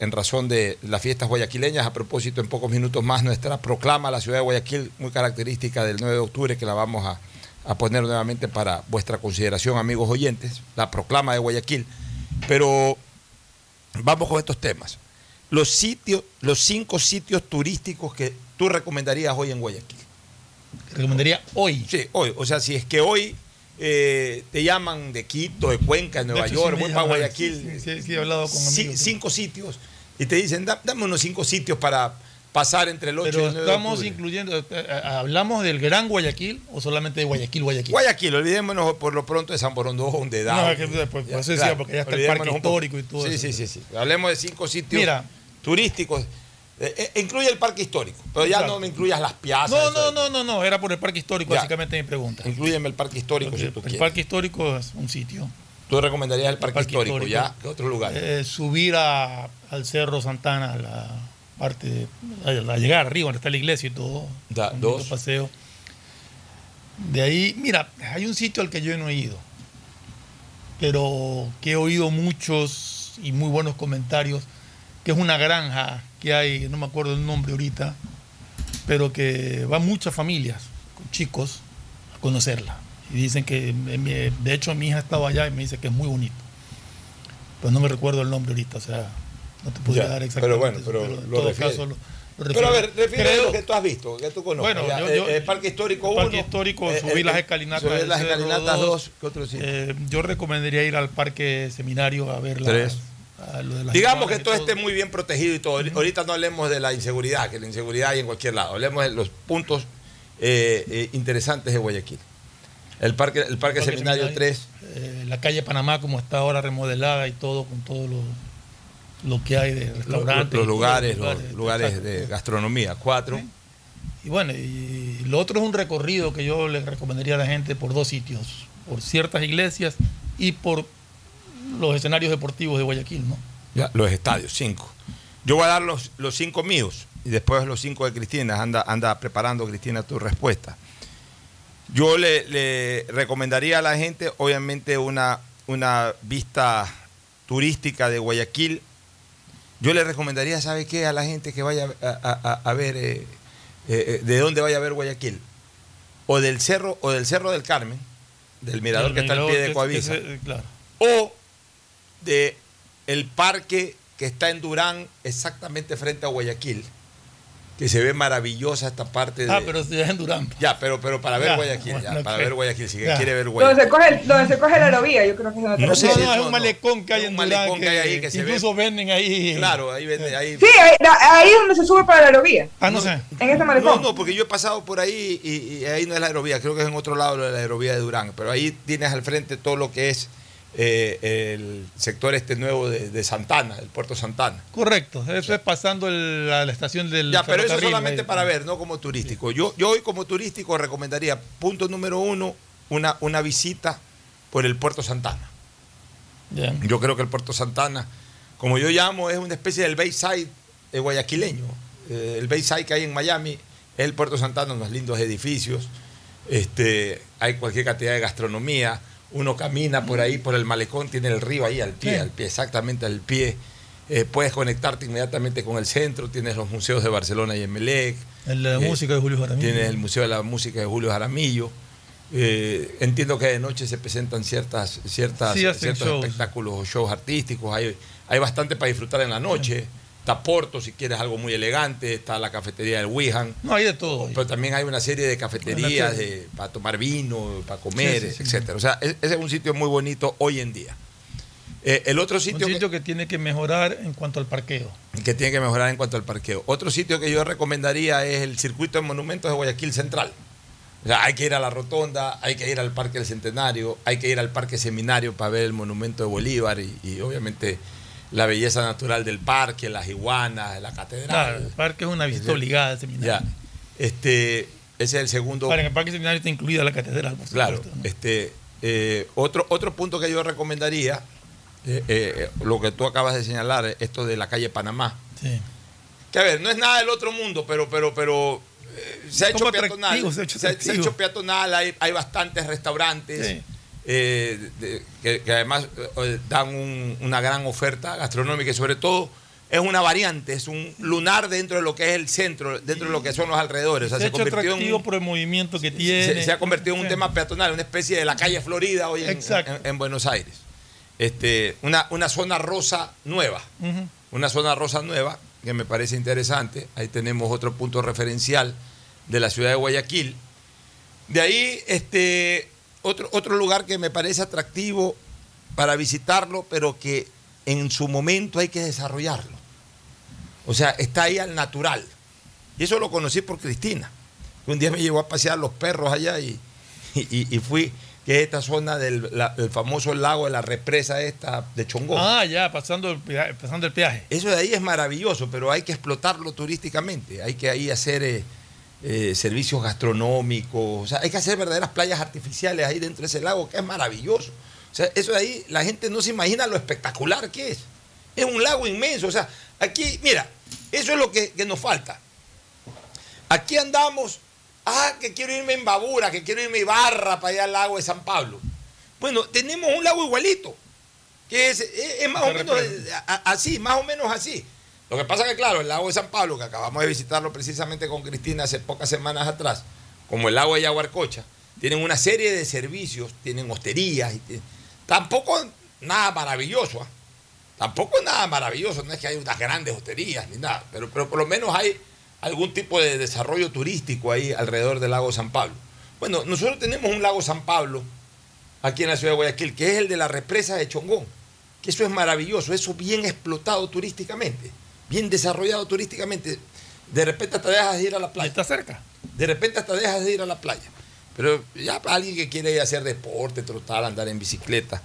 en razón de las fiestas guayaquileñas. A propósito, en pocos minutos más, nuestra proclama a la ciudad de Guayaquil, muy característica del 9 de octubre, que la vamos a, a poner nuevamente para vuestra consideración, amigos oyentes, la proclama de Guayaquil. Pero vamos con estos temas. Los sitios, los cinco sitios turísticos que tú recomendarías hoy en Guayaquil. Recomendaría hoy. Sí, hoy. O sea, si es que hoy eh, te llaman de Quito, de Cuenca, de Nueva De hecho, York, sí voy para Guayaquil. sí, sí, he hablado con amigos. Cinco sitios. Y te dicen, "Da- dame unos cinco sitios para pasar entre el 8 y el 9 de estamos octubre". incluyendo, eh, eh, ¿hablamos del Gran Guayaquil o solamente de Guayaquil, Guayaquil? Guayaquil, olvidémonos por lo pronto de San Borondón, de Dao. No, es que después, por eso decía, porque ya está el parque histórico y todo sí, eso. Sí, sí, sí. Hablemos de cinco sitios Mira. turísticos. Eh, eh, incluye el parque histórico, pero ya no me incluyas las piazas. No, no, no, no, no, era por el parque histórico, Ya. básicamente mi pregunta. Incluyeme el parque histórico si tú el quieres. parque histórico es un sitio. Tú recomendarías el parque, parque histórico, histórico. ¿ya? ¿Qué otro lugar? Eh, subir a- al Cerro Santana, la parte, de- a, llegar arriba, donde está la iglesia y todo. Da, dos. paseo. De ahí, mira, hay un sitio al que yo no he ido, pero que he oído muchos y muy buenos comentarios, que es una granja que hay, no me acuerdo el nombre ahorita, pero que van muchas familias, con chicos, a conocerla. Y dicen que, de hecho, mi hija estaba allá y me dice que es muy bonito. Pero no me recuerdo el nombre ahorita, o sea, no te podría Ya, dar pero exactamente. bueno, eso, pero lo caso lo- lo Pero a ver, refiere. lo que tú has visto, que tú conoces. Bueno, Ya, yo- eh, yo- el Parque Histórico el 1. Parque histórico, subir las escalinatas. Subir del las escalinatas dos. 2. ¿Qué otro sitio? Eh, yo recomendaría ir al parque seminario a ver las- a lo de las Digamos que todo esté muy bien protegido y todo. Ahorita no hablemos de la inseguridad, que la inseguridad hay en cualquier lado. Hablemos de los puntos eh, eh, interesantes de Guayaquil. El Parque, el parque, Parque Seminario, Seminario. 3. Eh, la calle Panamá como está ahora remodelada y todo con todo lo, lo que hay de restaurantes. los todo, lugares, los lugares exacto. de gastronomía. 4. Y bueno, y lo otro es un recorrido que yo le recomendaría a la gente por dos sitios, por ciertas iglesias y por los escenarios deportivos de Guayaquil, ¿no? Ya, los estadios, 5. Yo voy a dar los, los cinco míos y después los cinco de Cristina. Anda, anda preparando, Cristina, tu respuesta. Yo le, le recomendaría a la gente, obviamente, una, una vista turística de Guayaquil. Yo le recomendaría, ¿sabe qué? A la gente que vaya a, a- a- a ver, eh, eh, eh, de dónde vaya a ver Guayaquil. O del cerro, o del cerro del Carmen, del mirador El que está al pie de Coavisa. que es, claro. O de el parque que está en Durán, exactamente frente a Guayaquil, que se ve maravillosa esta parte de. Ah, pero si es en Durán. Ya, pero, pero para ver Ya, Guayaquil, ya, para ver Guayaquil, si Ya. quiere ver Donde Guayaquil. se, coge, el- donde se coge la aerovía, yo creo que es donde No sé, No, no, es no, un no. malecón que hay en un Durán malecón que hay ahí que se incluso venden ahí. Claro, ahí vende, ahí. Sí, ahí, ahí es donde se sube para la aerovía. Ah, no sé. En ese No, malecón. no, porque yo he pasado por ahí y, y ahí no es la aerovía, creo que es en otro lado de la aerovía de Durán, pero ahí tienes al frente todo lo que es eh, el sector este nuevo de, de Santana, el puerto Santana. Correcto, eso es pasando el- la, la estación del Ya, pero eso solamente ahí. para ver, no como turístico. Yo, yo hoy como turístico recomendaría, punto número uno, una, una visita por el puerto Santana. Yo creo que el puerto Santana, como yo llamo, es una especie del Bayside eh, guayaquileño. Eh, el Bayside que hay en Miami es el puerto Santana, unos lindos edificios. Este, hay cualquier cantidad de gastronomía. Uno camina por ahí, por el malecón, tiene el río ahí al pie, al pie, exactamente al pie. Eh, puedes conectarte inmediatamente con el centro, tienes los museos de Barcelona y Emelec. El de la Eh, música de Julio Jaramillo. Tienes el Museo de la Música de Julio Jaramillo. Eh, entiendo que de noche se presentan ciertas, ciertas, Sí, ciertos shows. espectáculos o shows artísticos. Hay, hay bastante para disfrutar en la noche. Está Porto, si quieres algo muy elegante. Está la cafetería del Wihan. No, hay de todo. Pero también hay una serie de cafeterías de- para tomar vino, para comer, Sí, sí, sí. etcétera. O sea, e- ese es un sitio muy bonito hoy en día. Eh, el otro sitio, Un sitio que tiene que mejorar en cuanto al parqueo. que, que tiene que mejorar en cuanto al parqueo. Otro sitio que yo recomendaría es el circuito de monumentos de Guayaquil Central. O sea, hay que ir a la rotonda, hay que ir al Parque del Centenario, hay que ir al Parque Seminario para ver el monumento de Bolívar y, y obviamente la belleza natural del parque, las iguanas, la catedral. Claro, el parque es una visita obligada al seminario. Ya. Este, ese es el segundo. Para en el parque seminario está incluida la catedral, por Claro, supuesto, ¿no? este, eh, otro, otro punto que yo recomendaría, eh, eh, lo que tú acabas de señalar, esto de la calle Panamá. Sí. Que a ver, no es nada del otro mundo, pero, pero, pero se ha hecho peatonal. se ha se, hecho peatonal, hay, hay bastantes restaurantes Sí. Eh, de- que, que además eh, dan un- una gran oferta gastronómica y sobre todo es una variante, es un lunar dentro de lo que es el centro, dentro de lo que son los alrededores. O sea, se convirtió en por el movimiento que tiene. se ha convertido en un tema peatonal, una especie de la calle Florida hoy en, Exacto. en- en Buenos Aires. Este, una, una zona rosa nueva, una zona rosa nueva que me parece interesante. Ahí tenemos otro punto referencial de la ciudad de Guayaquil. De ahí, este, otro, otro lugar que me parece atractivo para visitarlo, pero que en su momento hay que desarrollarlo. O sea, está ahí al natural. Y eso lo conocí por Cristina. Un día me llevó a pasear los perros allá y, y- y fui, que es esta zona del la- del famoso lago de la represa esta de Chongón. Ah, ya, pasando el, pasando el peaje. Eso de ahí es maravilloso, pero hay que explotarlo turísticamente. Hay que ahí hacer eh, eh, servicios gastronómicos. O sea, hay que hacer verdaderas playas artificiales ahí dentro de ese lago, que es maravilloso. O sea, eso de ahí la gente no se imagina lo espectacular que es. Es un lago inmenso. O sea, aquí, mira, eso es lo que, que nos falta. Aquí andamos, ah, que quiero irme en Babura, que quiero irme a Ibarra para allá al lago de San Pablo. Bueno, tenemos un lago igualito, que es, es- es más o menos así, más o menos así. Lo que pasa que, claro, el lago de San Pablo, que acabamos de visitarlo precisamente con Cristina hace pocas semanas atrás, como el lago de Yaguarcocha, tienen una serie de servicios, tienen hosterías, tampoco nada maravilloso, ¿ah? tampoco nada maravilloso, no es que hay unas grandes hosterías ni nada, pero, pero por lo menos hay algún tipo de desarrollo turístico ahí alrededor del lago San Pablo. Bueno, nosotros tenemos un lago San Pablo aquí en la ciudad de Guayaquil, que es el de la represa de Chongón, que eso es maravilloso, eso bien explotado turísticamente, bien desarrollado turísticamente. De repente hasta dejas de ir a la playa. Está cerca. De repente hasta dejas de ir a la playa. Pero ya para alguien que quiere ir a hacer deporte, trotar, andar en bicicleta.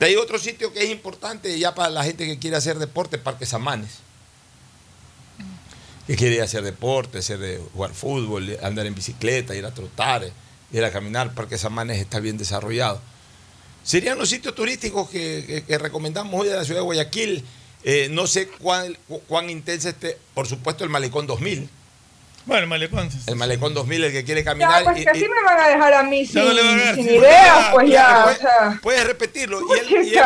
De ahí otro sitio que es importante ya para la gente que quiere hacer deporte, Parque Samanes. Que quiere ir a hacer deporte, hacer, jugar fútbol, andar en bicicleta, ir a trotar, ir a caminar. Parque Samanes está bien desarrollado. Serían los sitios turísticos que, que- que recomendamos hoy de la ciudad de Guayaquil. Eh, no sé cuán, cu- cuán intensa esté, por supuesto, el Malecón 2000. Bueno, el malecón. El Malecón 2000, el que quiere Ya, caminar. pues y- que así me van a dejar a mí sin, Ya no sin ideas, ya, pues ya, ya, puedes- o sea. Puedes repetirlo. Y el, y el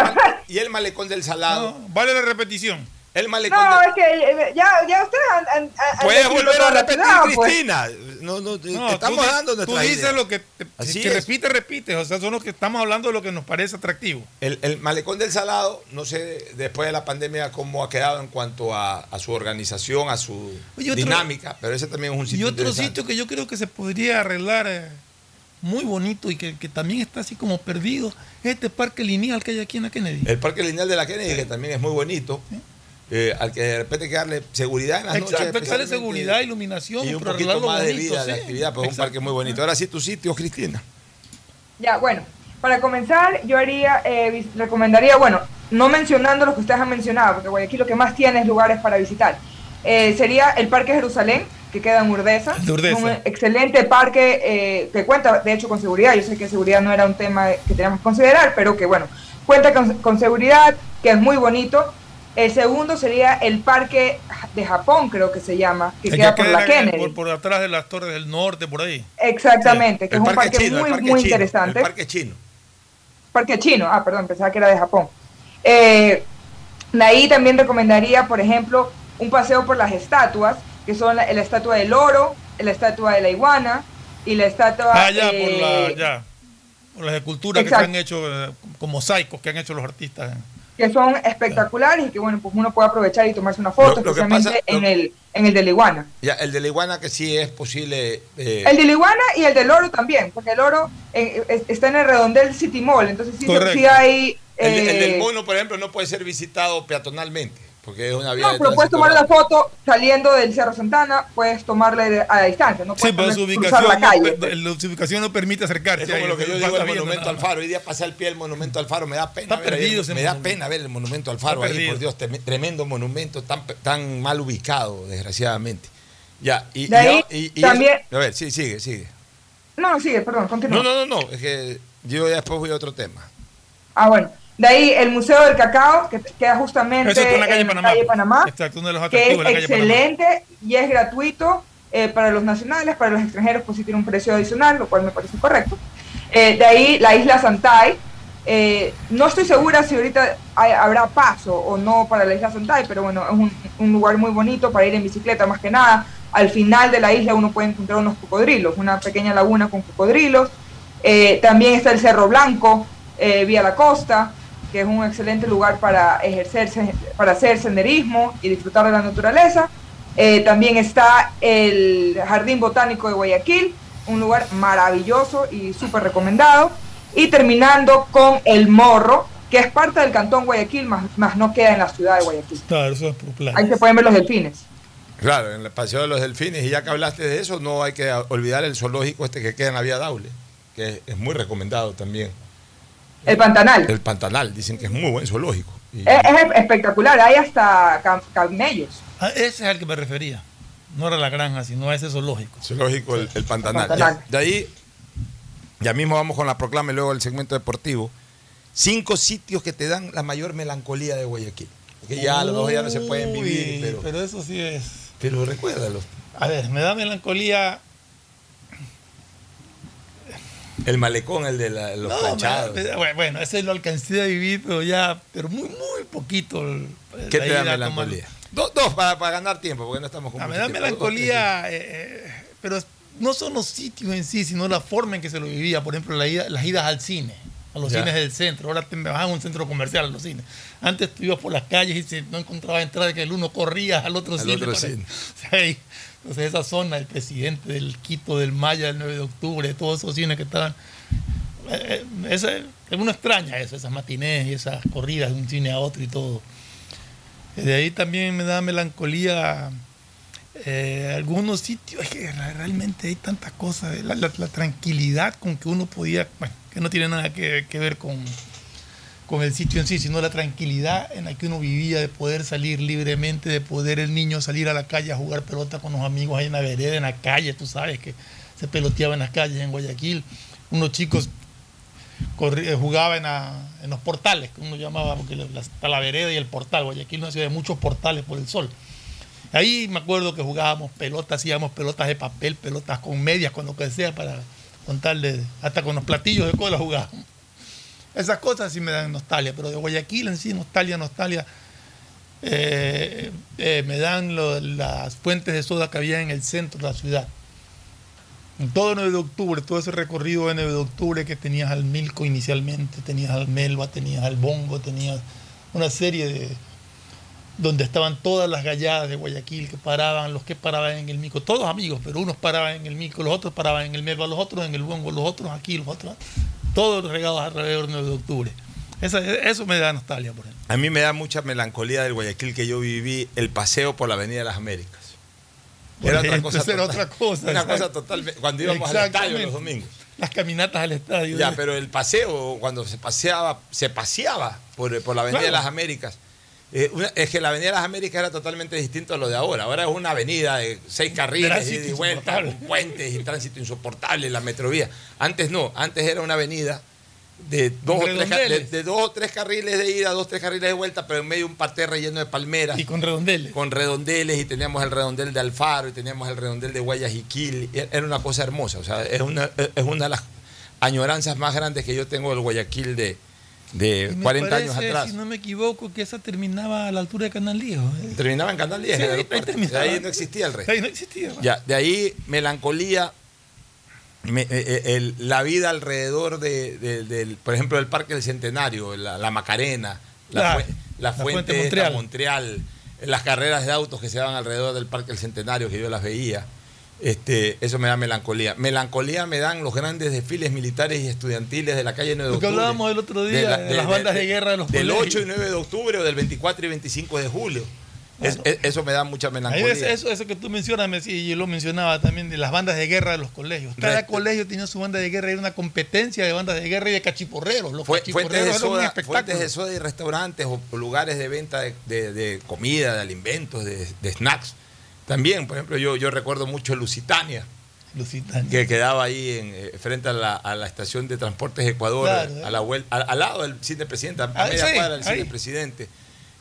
y el Malecón del Salado. vale la repetición. El Malecón No, del- es que eh, ya, ya ustedes han, han- han Puedes volver a repetir, ciudad, pues. Cristina. No, no, te- No, te estamos tú dando Tú nuestra dices idea. lo que, te- Así que es. repite, repite. O sea, son los que estamos hablando de lo que nos parece atractivo. El, el Malecón del Salado, no sé después de la pandemia cómo ha quedado en cuanto a, a su organización, a su Oye, otro- dinámica, pero ese también es un Y sitio otro interesante. sitio que yo creo que se podría arreglar eh, muy bonito y que, que también está así como perdido es este parque lineal que hay aquí en la Kennedy. El Parque Lineal de la Kennedy, que también es muy bonito, eh, al que de repente hay que darle seguridad en las Exacto, noches. hay que darle seguridad, iluminación, y un poquito más de vida a la sí. actividad, pero es un Exacto. parque muy bonito. Ahora sí, tu sitio, Cristina. Ya, bueno, para comenzar, yo haría, eh, recomendaría, bueno, no mencionando lo que ustedes han mencionado, porque Guayaquil lo que más tiene es lugares para visitar. Eh, sería el Parque Jerusalén, que queda en Urdesa. de Urdesa. Es un excelente parque eh, que cuenta, de hecho, con seguridad. Yo sé que seguridad no era un tema que teníamos que considerar, pero que, bueno, cuenta con, con seguridad, que es muy bonito. El segundo sería el Parque de Japón, creo que se llama, que El queda que por la Kennedy. por, por atrás de las torres del norte, por ahí. Exactamente, que es un parque chino, muy, parque muy chino, interesante. El parque chino. Parque chino, ah, perdón, pensaba que era de Japón. Eh, de ahí también recomendaría, por ejemplo, un paseo por las estatuas, que son la, la estatua del oro, la estatua de la iguana y la estatua... Ah, ya, por eh, la, ya. Por las esculturas exacto. que se han hecho, eh, como mosaicos que han hecho los artistas. Eh. que son espectaculares y que bueno, pues uno puede aprovechar y tomarse una foto, Lo- lo que especialmente pasa- en, lo- el, en el de la iguana. Ya, el de la iguana que sí es posible. eh, El de la iguana y el del oro también, porque el oro eh, es- está en el redondel City Mall, entonces sí, sí hay... el, el eh, del mono, por ejemplo, no puede ser visitado peatonalmente, porque es una vía no, de pero puedes tomar la foto saliendo del Cerro Santana, puedes tomarla a la distancia, no Sí, puedes pero su ubicación, la no, calle. la- su ubicación no permite acercarse. Es como ahí, lo que yo digo del monumento al faro. Hoy día pasé al pie del monumento al faro, me da pena. Está ver ahí, perdido ese me da pena ver el monumento al faro Está ahí, perdido. por Dios, tremendo monumento, tan, tan mal ubicado, desgraciadamente. Ya, y, De ahí y- y- y también- eso- a ver, sí, sigue, sigue. No, no, sigue, perdón, continúa. No, no, no, no, es que yo ya después voy a otro tema. Ah, bueno. De ahí el Museo del Cacao, que queda justamente Eso en la calle en Panamá. calle Panamá, Exacto, uno de los que es la Panamá. excelente y es gratuito eh, para los nacionales, para los extranjeros pues sí tiene un precio adicional, lo cual me parece correcto. Eh, de ahí la isla Santay, eh, no estoy segura si ahorita hay- habrá paso o no para la isla Santay, pero bueno, es un, un lugar muy bonito para ir en bicicleta más que nada. Al final de la isla uno puede encontrar unos cocodrilos, una pequeña laguna con cocodrilos. Eh, también está el Cerro Blanco, eh, vía la costa, que es un excelente lugar para ejercer, para hacer senderismo y disfrutar de la naturaleza. Eh, también está el Jardín Botánico de Guayaquil, un lugar maravilloso y súper recomendado. Y terminando con El Morro, que es parte del Cantón Guayaquil, más, más no queda en la ciudad de Guayaquil. Claro, eso es por playa. Ahí se pueden ver los delfines. Claro, en el Paseo de los Delfines, y ya que hablaste de eso, no hay que olvidar el zoológico este que queda en la vía Daule, que es muy recomendado también. El Pantanal. El Pantanal, dicen que es muy buen zoológico. Y- Es, es espectacular, hay hasta cam- camellos. Ah, ese es al que me refería. No era la granja, sino a ese zoológico. Zoológico, el, el Pantanal. Pantanal. Ya, de ahí, ya mismo vamos con la proclama y luego el segmento deportivo. Cinco sitios que te dan la mayor melancolía de Guayaquil. Que ya a lo mejor ya no se pueden vivir, pero, eso sí es. pero recuérdalo. A ver, me da melancolía. El malecón, el de la- los No, planchados. me da- bueno, bueno, ese lo alcancé a vivir, pero ya, pero muy, muy poquito. el- ¿Qué la te da melancolía? tomar- Do- dos para, para ganar tiempo, porque no estamos con Ah, me da tiempo. melancolía, eh, eh, pero no son los sitios en sí, sino la forma en que se lo vivía. Por ejemplo, la ida- las idas al cine, a los Ya. cines del centro. Ahora te me vas a un centro comercial a los cines. Antes tú ibas por las calles y si no encontrabas entrada, que el uno corría al otro Al cine. otro [laughs] para- cine. O sea, ahí- entonces esa zona, el presidente del Quito, del Maya, del 9 de octubre, todos esos cines que estaban... eh, ese- uno extraña eso, esas matinés y esas corridas de un cine a otro y todo. De ahí también me da melancolía eh, algunos sitios, es que re- realmente hay tantas cosas, la, tranquilidad con que uno podía, bueno, que no tiene nada que ver con, con el sitio en sí, sino la tranquilidad en la que uno vivía de poder salir libremente, de poder el niño salir a la calle a jugar pelota con los amigos ahí en la vereda, en la calle, tú sabes que se peloteaba en las calles en Guayaquil, unos chicos eh, jugaba en, los portales, que uno llamaba, porque la- está la vereda y el portal. Guayaquil es una ciudad de muchos portales por el sol. Ahí me acuerdo que jugábamos pelotas, hacíamos pelotas de papel, pelotas con medias, con lo que sea, para contarle, hasta con los platillos de cola jugábamos. Esas cosas sí me dan nostalgia, pero de Guayaquil en sí, nostalgia, nostalgia, eh, eh, me dan las fuentes de soda que había en el centro de la ciudad. Todo 9 de octubre, todo ese recorrido de 9 de octubre que tenías al Milco inicialmente, tenías al Melba, tenías al Bongo, tenías una serie de. donde estaban todas las galladas de Guayaquil que paraban, los que paraban en el Mico, todos amigos, pero unos paraban en el Mico, los otros paraban en el Melba, los otros en el Bongo, los otros aquí, los otros. Todos regados alrededor del 9 de octubre. Eso me da nostalgia, por ejemplo. A mí me da mucha melancolía del Guayaquil que yo viví el paseo por la Avenida de las Américas. Era otra cosa. esa era total- otra cosa, Una cosa totalmente. Cuando íbamos al estadio los domingos. Las caminatas al estadio. Ya, pero el paseo, cuando se paseaba, se paseaba por, por la Avenida Claro. de las Américas. Eh, una- es que la Avenida de las Américas era totalmente distinto a lo de ahora. Ahora es una avenida de seis carriles, y vuelta, insoportable. con puentes y tránsito insoportable, la metrovía. Antes no, antes era una avenida de dos, o tres, ca- de, redondeles. de dos o tres carriles de ida, dos o tres carriles de vuelta, pero en medio un parterre lleno de palmeras. Y con redondeles. Con redondeles, y teníamos el redondel de Alfaro, y teníamos el redondel de Guayaquil. Era una cosa hermosa. O sea, es una, es una de las añoranzas más grandes que yo tengo del Guayaquil de, de Y me 40 años atrás. Si no me equivoco, que esa terminaba a la altura de Canal Lío. ¿eh? Terminaba en Canal 10, Sí, ahí terminaba. De ahí no existía el resto. Ahí no existía. ¿no? Ya, de ahí melancolía, me- eh, eh, el- la vida alrededor de, de- del, por ejemplo, del Parque del Centenario, la, la Macarena, la, La- fue- la la fuente, esta, Montreal. Montreal, las carreras de autos que se daban alrededor del Parque del Centenario, que yo las veía. Este, eso me da melancolía. Melancolía me dan los grandes desfiles militares y estudiantiles de la calle 9 de Lo que octubre. hablábamos el otro día de las bandas de guerra de los Del colegios. 8 y 9 de octubre o del 24 y 25 de julio. Es- es- eso me da mucha melancolía. es- eso, eso que tú mencionas, me- y yo lo mencionaba también, de las bandas de guerra de los colegios. Cada colegio tenía su banda de guerra, era una competencia de bandas de guerra y de cachiporreros. Los Fue- fuentes, cachiporreros de soda, fuentes de soda y restaurantes o lugares de venta de, comida, de alimentos, de snacks. También, por ejemplo, yo, yo recuerdo mucho Lusitania, Lusitania. que quedaba ahí en, eh, frente a la, a la estación de transportes Ecuador, Claro, a la vuel- al, al lado del cine presidente, a Ah, media sí, cuadra del ahí. cine presidente.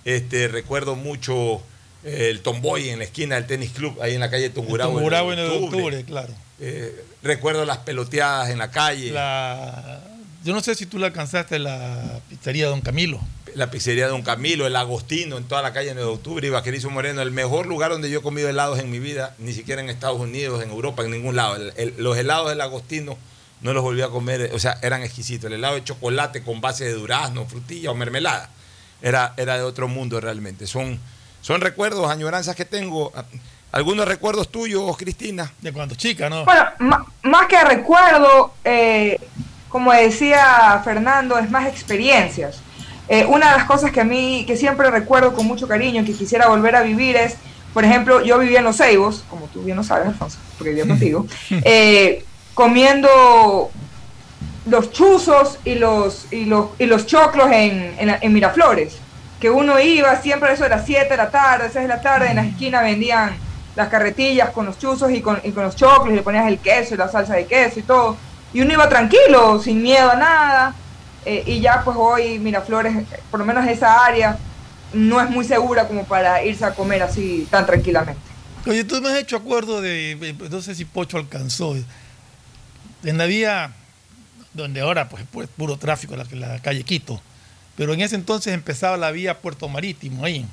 Este, recuerdo mucho eh, el Tomboy en la esquina del tenis club, ahí en la calle Tungurahua. Tungurahua en el el de octubre, claro. Eh, recuerdo las peloteadas en la calle. La, yo no sé si tú la alcanzaste la pizzería Don Camilo. La pizzería Don Camilo, el Agostino, en toda la calle 9 de octubre, y Vaquerizo Moreno, el mejor lugar donde yo he comido helados en mi vida, ni siquiera en Estados Unidos, en Europa, en ningún lado. El- el- los helados del Agostino no los volví a comer, o sea, eran exquisitos. El helado de chocolate con base de durazno, frutilla o mermelada, era, era de otro mundo realmente. Son, son recuerdos, añoranzas que tengo. ¿Algunos recuerdos tuyos, Cristina? De cuando chica, ¿no? Bueno, más que recuerdo, eh, como decía Fernando, es más experiencias. Eh, una de las cosas que a mí, que siempre recuerdo con mucho cariño, que quisiera volver a vivir es, por ejemplo, yo vivía en Los Ceibos, como tú bien lo sabes, Alfonso, porque vivía contigo, [laughs] eh, comiendo los chuzos y los, y los, y los choclos en, en, en Miraflores, que uno iba siempre eso de las 7 de la tarde, 6 de la tarde, en las esquinas vendían las carretillas con los chuzos y con, y con los choclos, y le ponías el queso y la salsa de queso y todo, y uno iba tranquilo, sin miedo a nada, eh, y ya pues hoy Miraflores, eh, por lo menos esa área, no es muy segura como para irse a comer así tan tranquilamente. Oye, tú me has hecho acuerdo de, no sé si Pocho alcanzó, en la vía donde ahora pues, pues puro tráfico, la, la calle Quito, pero en ese entonces empezaba la vía Puerto Marítimo ahí.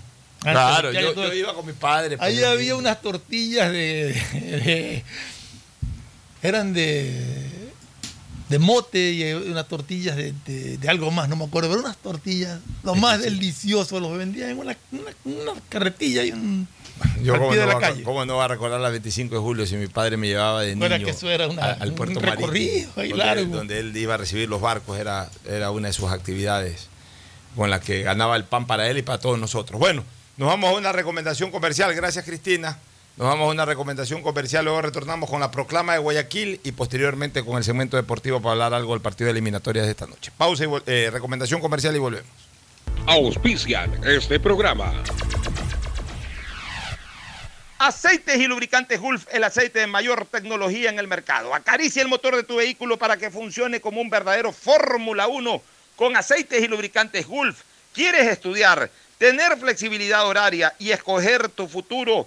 Antes Claro, yo, iba con mi padre. pues, Ahí había unas tortillas de, de- eran de de mote y unas tortillas de, de- de algo más, no me acuerdo, pero unas tortillas, lo más delicioso, los vendían en una, una, una carretilla y un Yo pie no, de la va, calle. cómo no va a recordar la 25 de julio si mi padre me llevaba de niño Recuerda que eso era una- a- al un puerto recorrido marítimo, donde, largo. donde él iba a recibir los barcos, era, era una de sus actividades con la que ganaba el pan para él y para todos nosotros. Bueno, nos vamos a una recomendación comercial, gracias Cristina. Nos vamos a una recomendación comercial, luego retornamos con la proclama de Guayaquil y posteriormente con el segmento deportivo para hablar algo del partido de eliminatorias de esta noche. Pausa y eh, recomendación comercial y volvemos. Auspician este programa. Aceites y lubricantes Gulf, el aceite de mayor tecnología en el mercado. Acaricia el motor de tu vehículo para que funcione como un verdadero Fórmula 1 con aceites y lubricantes Gulf. ¿Quieres estudiar, tener flexibilidad horaria y escoger tu futuro?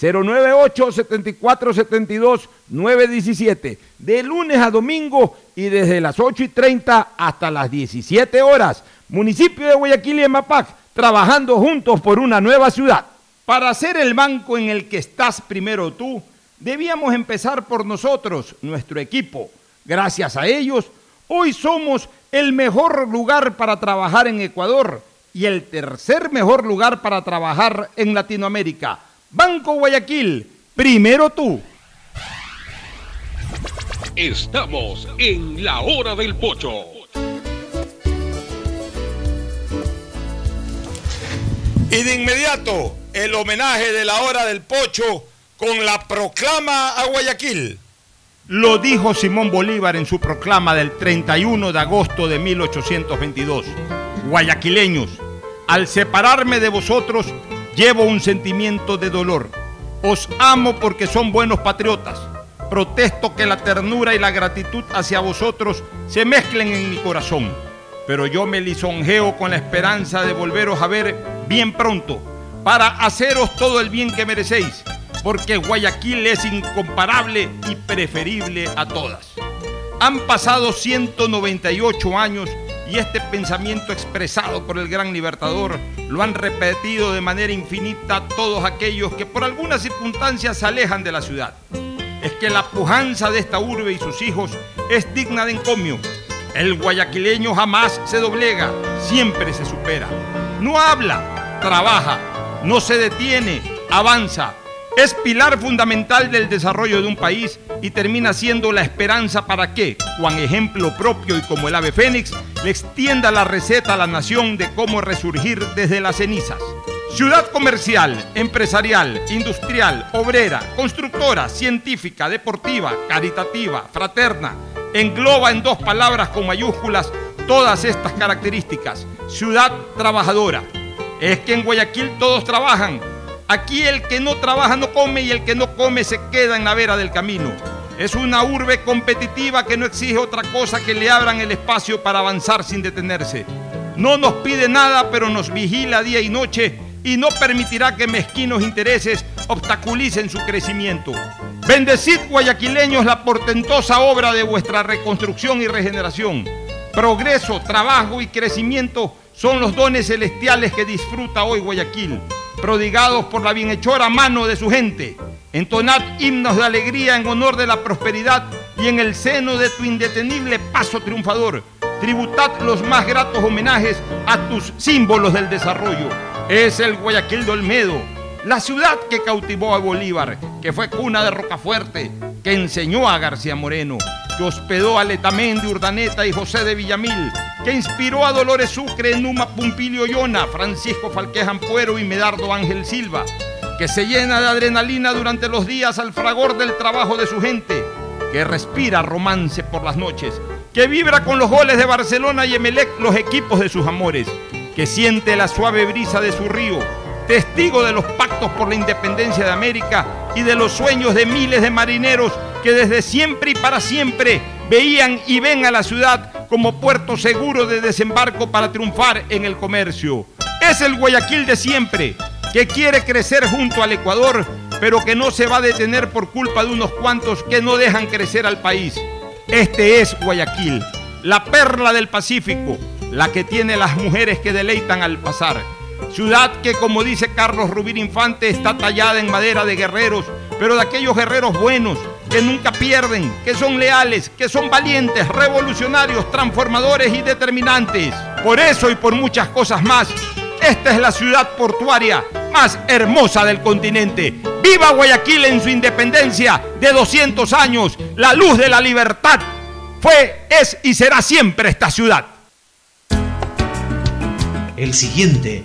098 74 72 917 de lunes a domingo y desde las 8 y 30 hasta las 17 horas. Municipio de Guayaquil y Mapac, trabajando juntos por una nueva ciudad. Para ser el banco en el que estás primero tú, debíamos empezar por nosotros, nuestro equipo. Gracias a ellos, hoy somos el mejor lugar para trabajar en Ecuador y el tercer mejor lugar para trabajar en Latinoamérica. Banco Guayaquil, primero tú. Estamos en la hora del pocho. Y de inmediato, el homenaje de la hora del pocho con la proclama a Guayaquil. Lo dijo Simón Bolívar en su proclama del 31 de agosto de 1822. Guayaquileños, al separarme de vosotros, llevo un sentimiento de dolor. Os amo porque son buenos patriotas. Protesto que la ternura y la gratitud hacia vosotros se mezclen en mi corazón. Pero yo me lisonjeo con la esperanza de volveros a ver bien pronto para haceros todo el bien que merecéis, porque Guayaquil es incomparable y preferible a todas. Han pasado 198 años y este pensamiento expresado por el gran libertador lo han repetido de manera infinita todos aquellos que por algunas circunstancias se alejan de la ciudad. Es que la pujanza de esta urbe y sus hijos es digna de encomio. El guayaquileño jamás se doblega, siempre se supera. No habla, trabaja, no se detiene, avanza. Es pilar fundamental del desarrollo de un país y termina siendo la esperanza para que, con ejemplo propio y como el ave fénix, le extienda la receta a la nación de cómo resurgir desde las cenizas. Ciudad comercial, empresarial, industrial, obrera, constructora, científica, deportiva, caritativa, fraterna, engloba en dos palabras con mayúsculas todas estas características. Ciudad trabajadora. Es que en Guayaquil todos trabajan. Aquí el que no trabaja no come y el que no come se queda en la vera del camino. Es una urbe competitiva que no exige otra cosa que le abran el espacio para avanzar sin detenerse. No nos pide nada, pero nos vigila día y noche y no permitirá que mezquinos intereses obstaculicen su crecimiento. Bendecid, guayaquileños, la portentosa obra de vuestra reconstrucción y regeneración. Progreso, trabajo y crecimiento son los dones celestiales que disfruta hoy Guayaquil, prodigados por la bienhechora mano de su gente. Entonad himnos de alegría en honor de la prosperidad y en el seno de tu indetenible paso triunfador. Tributad los más gratos homenajes a tus símbolos del desarrollo. Es el Guayaquil de Olmedo, la ciudad que cautivó a Bolívar, que fue cuna de Rocafuerte, que enseñó a García Moreno, que hospedó a Letamendi Urdaneta y José de Villamil, que inspiró a Dolores Sucre, Numa Pumpilio Yona, Francisco Falquez Ampuero y Medardo Ángel Silva, que se llena de adrenalina durante los días al fragor del trabajo de su gente, que respira romance por las noches, que vibra con los goles de Barcelona y Emelec los equipos de sus amores, que siente la suave brisa de su río, testigo de los pactos por la independencia de América y de los sueños de miles de marineros que desde siempre y para siempre veían y ven a la ciudad como puerto seguro de desembarco para triunfar en el comercio. Es el Guayaquil de siempre, que quiere crecer junto al Ecuador, pero que no se va a detener por culpa de unos cuantos que no dejan crecer al país. Este es Guayaquil, la perla del Pacífico, la que tiene las mujeres que deleitan al pasar. Ciudad que, como dice Carlos Rubín Infante, está tallada en madera de guerreros, pero de aquellos guerreros buenos, que nunca pierden, que son leales, que son valientes, revolucionarios, transformadores y determinantes. Por eso y por muchas cosas más, esta es la ciudad portuaria más hermosa del continente. ¡Viva Guayaquil en su independencia de 200 años! La luz de la libertad fue, es y será siempre esta ciudad. El siguiente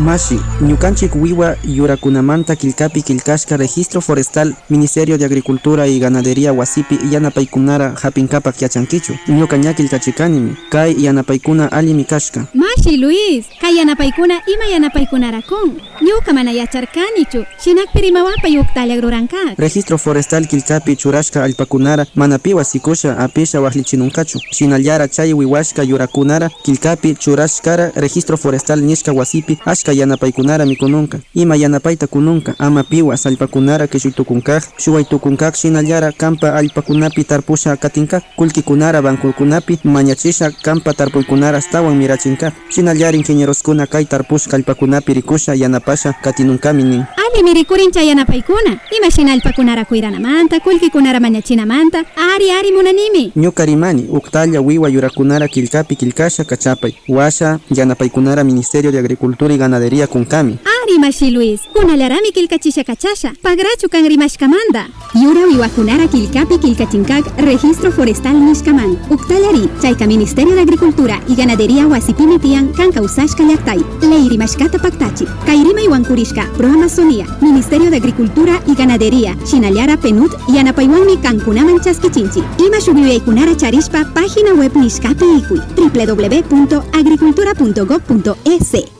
Mashi, Ñukanchik Wiwa Yurakunamanta Kilkapi Kilkashka Registro Forestal Ministerio de Agricultura y Ganadería Wasipi Yanapaykunara Hapinkapak Yachankichu Ñuka Ñakilkachikanimi Kay Yanapaykuna Allimi Kashka Mashi Luis, kay yanapaykuna ima yanapaykunarakun. Ñuka mana yacharkanichu. Shinakpi rimawapa yuktalla agruranka. Registro Forestal Kilkapi Churashka Alpakunara Manapiwa Sikusha Apisha Wajlichinunkachu Shinallara Chay Wiwashka Yurakunara Kilkapi Churashkara Registro Forestal Nishka Wasipi Ashka Yanapaykunara Mikununka. Ima Yanapayta Kununka Ama Piwa Salpakunara Kishuytukunkaj Shuwaytukunkaj Shinallara Kampa Alpakunapi Tarpusha Katinkaj Kulkikunara Bankukunapi Mañachisha Kampa Tarpuykunara Astawan Mirachinkaj Shinallara Ingenieroskuna Kay Tarpushka Alpakunapi Rikusha Yanapasha Katinunkami nin Ali mirikurincha yanapaykuna. Ima shinalpakunara kuiranamanta, kulkikunara mañachinamanta. Ari ari munanimi. Ñuka rimani uktalla wiwa yurakunara kilkapi kilkasha kachapay. Washa yanapaykunara Ministerio de Agricultura y Ganadería kunkami Ari mashi Luis, kunalarami kilkachisha kachasha. Pagrachu kan rimashkamanda. Yura wiwakunara kilkapi kilkachinkak registro forestal nishkaman. Uktalari, chayka Ministerio de Agricultura y Ganadería wasipimitian kan kausashka llaktay. Leiri mashkata paktachi. Kairima iwankurishka pro Amazonía, Ministerio de Agricultura y Ganadería, Shinallara Penut y Cancunaman Chaskichinchi. Ima shubiweikunara charishpa página web nishkapi ikui www.agricultura.gov.es.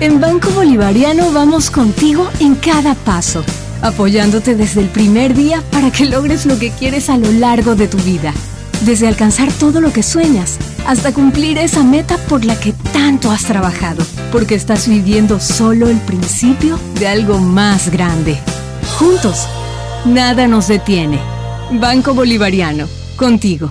En Banco Bolivariano vamos contigo en cada paso, apoyándote desde el primer día para que logres lo que quieres a lo largo de tu vida. Desde alcanzar todo lo que sueñas hasta cumplir esa meta por la que tanto has trabajado, porque estás viviendo solo el principio de algo más grande. Juntos, nada nos detiene. Banco Bolivariano, contigo.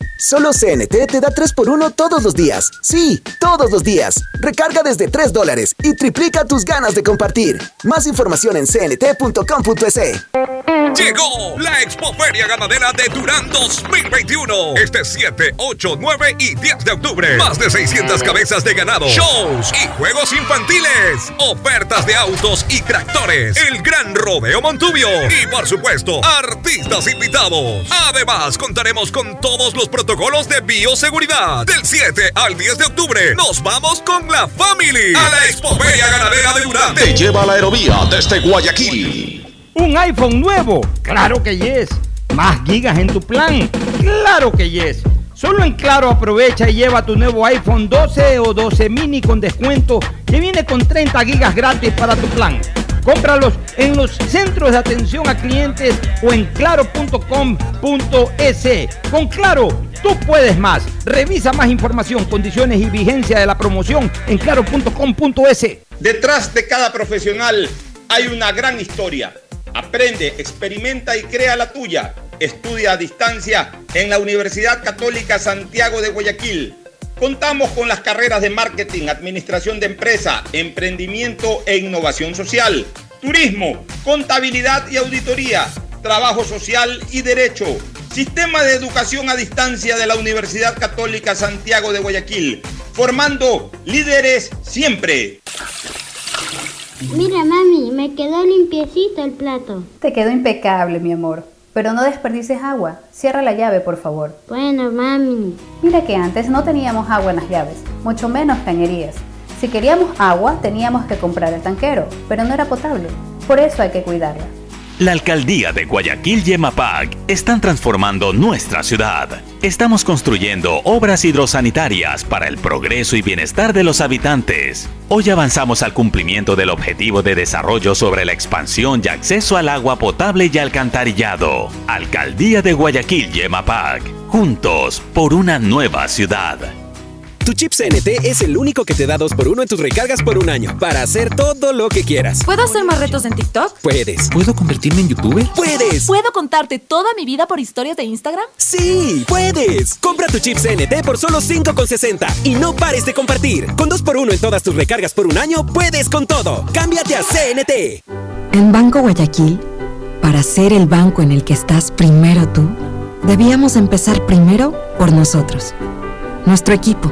Solo CNT te da 3x1 todos los días. Sí, todos los días. Recarga desde 3 dólares y triplica tus ganas de compartir. Más información en cnt.com.es. Llegó la Expoferia Ganadera de Durán 2021. Este 7, 8, 9 y 10 de octubre. Más de 600 cabezas de ganado, shows y juegos infantiles. Ofertas de autos y tractores. El gran rodeo Montubio. Y por supuesto, artistas invitados. Además, contaremos con todos los protocolos de bioseguridad. Del 7 al 10 de octubre, nos vamos con la family a la Expoferia Ganadera de Durán. Te lleva a la aerovía desde Guayaquil. ¿Un iPhone nuevo? Claro que yes. ¿Más gigas en tu plan? Claro que yes. Solo en Claro aprovecha y lleva tu nuevo iPhone 12 o 12 mini con descuento que viene con 30 gigas gratis para tu plan. Cómpralos en los centros de atención a clientes o en claro.com.es. Con Claro, tú puedes más. Revisa más información, condiciones y vigencia de la promoción en claro.com.es. Detrás de cada profesional hay una gran historia. Aprende, experimenta y crea la tuya. Estudia a distancia en la Universidad Católica Santiago de Guayaquil. Contamos con las carreras de marketing, administración de empresa, emprendimiento e innovación social, turismo, contabilidad y auditoría, trabajo social y derecho. Sistema de educación a distancia de la Universidad Católica Santiago de Guayaquil, formando líderes siempre. Mira, mami, me quedó limpiecito el plato. Te quedó impecable, mi amor. Pero no desperdices agua. Cierra la llave, por favor. Bueno, mami. Mira que antes no teníamos agua en las llaves, mucho menos cañerías. Si queríamos agua, teníamos que comprar el tanquero, pero no era potable. Por eso hay que cuidarla. La alcaldía de Guayaquil y EMAPAC están transformando nuestra ciudad. Estamos construyendo obras hidrosanitarias para el progreso y bienestar de los habitantes. Hoy avanzamos al cumplimiento del objetivo de desarrollo sobre la expansión y acceso al agua potable y alcantarillado. Alcaldía de Guayaquil y EMAPAC. Juntos por una nueva ciudad. Tu chip CNT es el único que te da 2x1 en tus recargas por un año para hacer todo lo que quieras. ¿Puedo hacer más retos en TikTok? Puedes. ¿Puedo convertirme en youtuber? ¡Puedes! ¿Puedo contarte toda mi vida por historias de Instagram? ¡Sí! ¡Puedes! Compra tu chip CNT por solo 5,60 y no pares de compartir. Con 2x1 en todas tus recargas por un año, puedes con todo. ¡Cámbiate a CNT! En Banco Guayaquil, para ser el banco en el que estás primero tú, debíamos empezar primero por nosotros, nuestro equipo,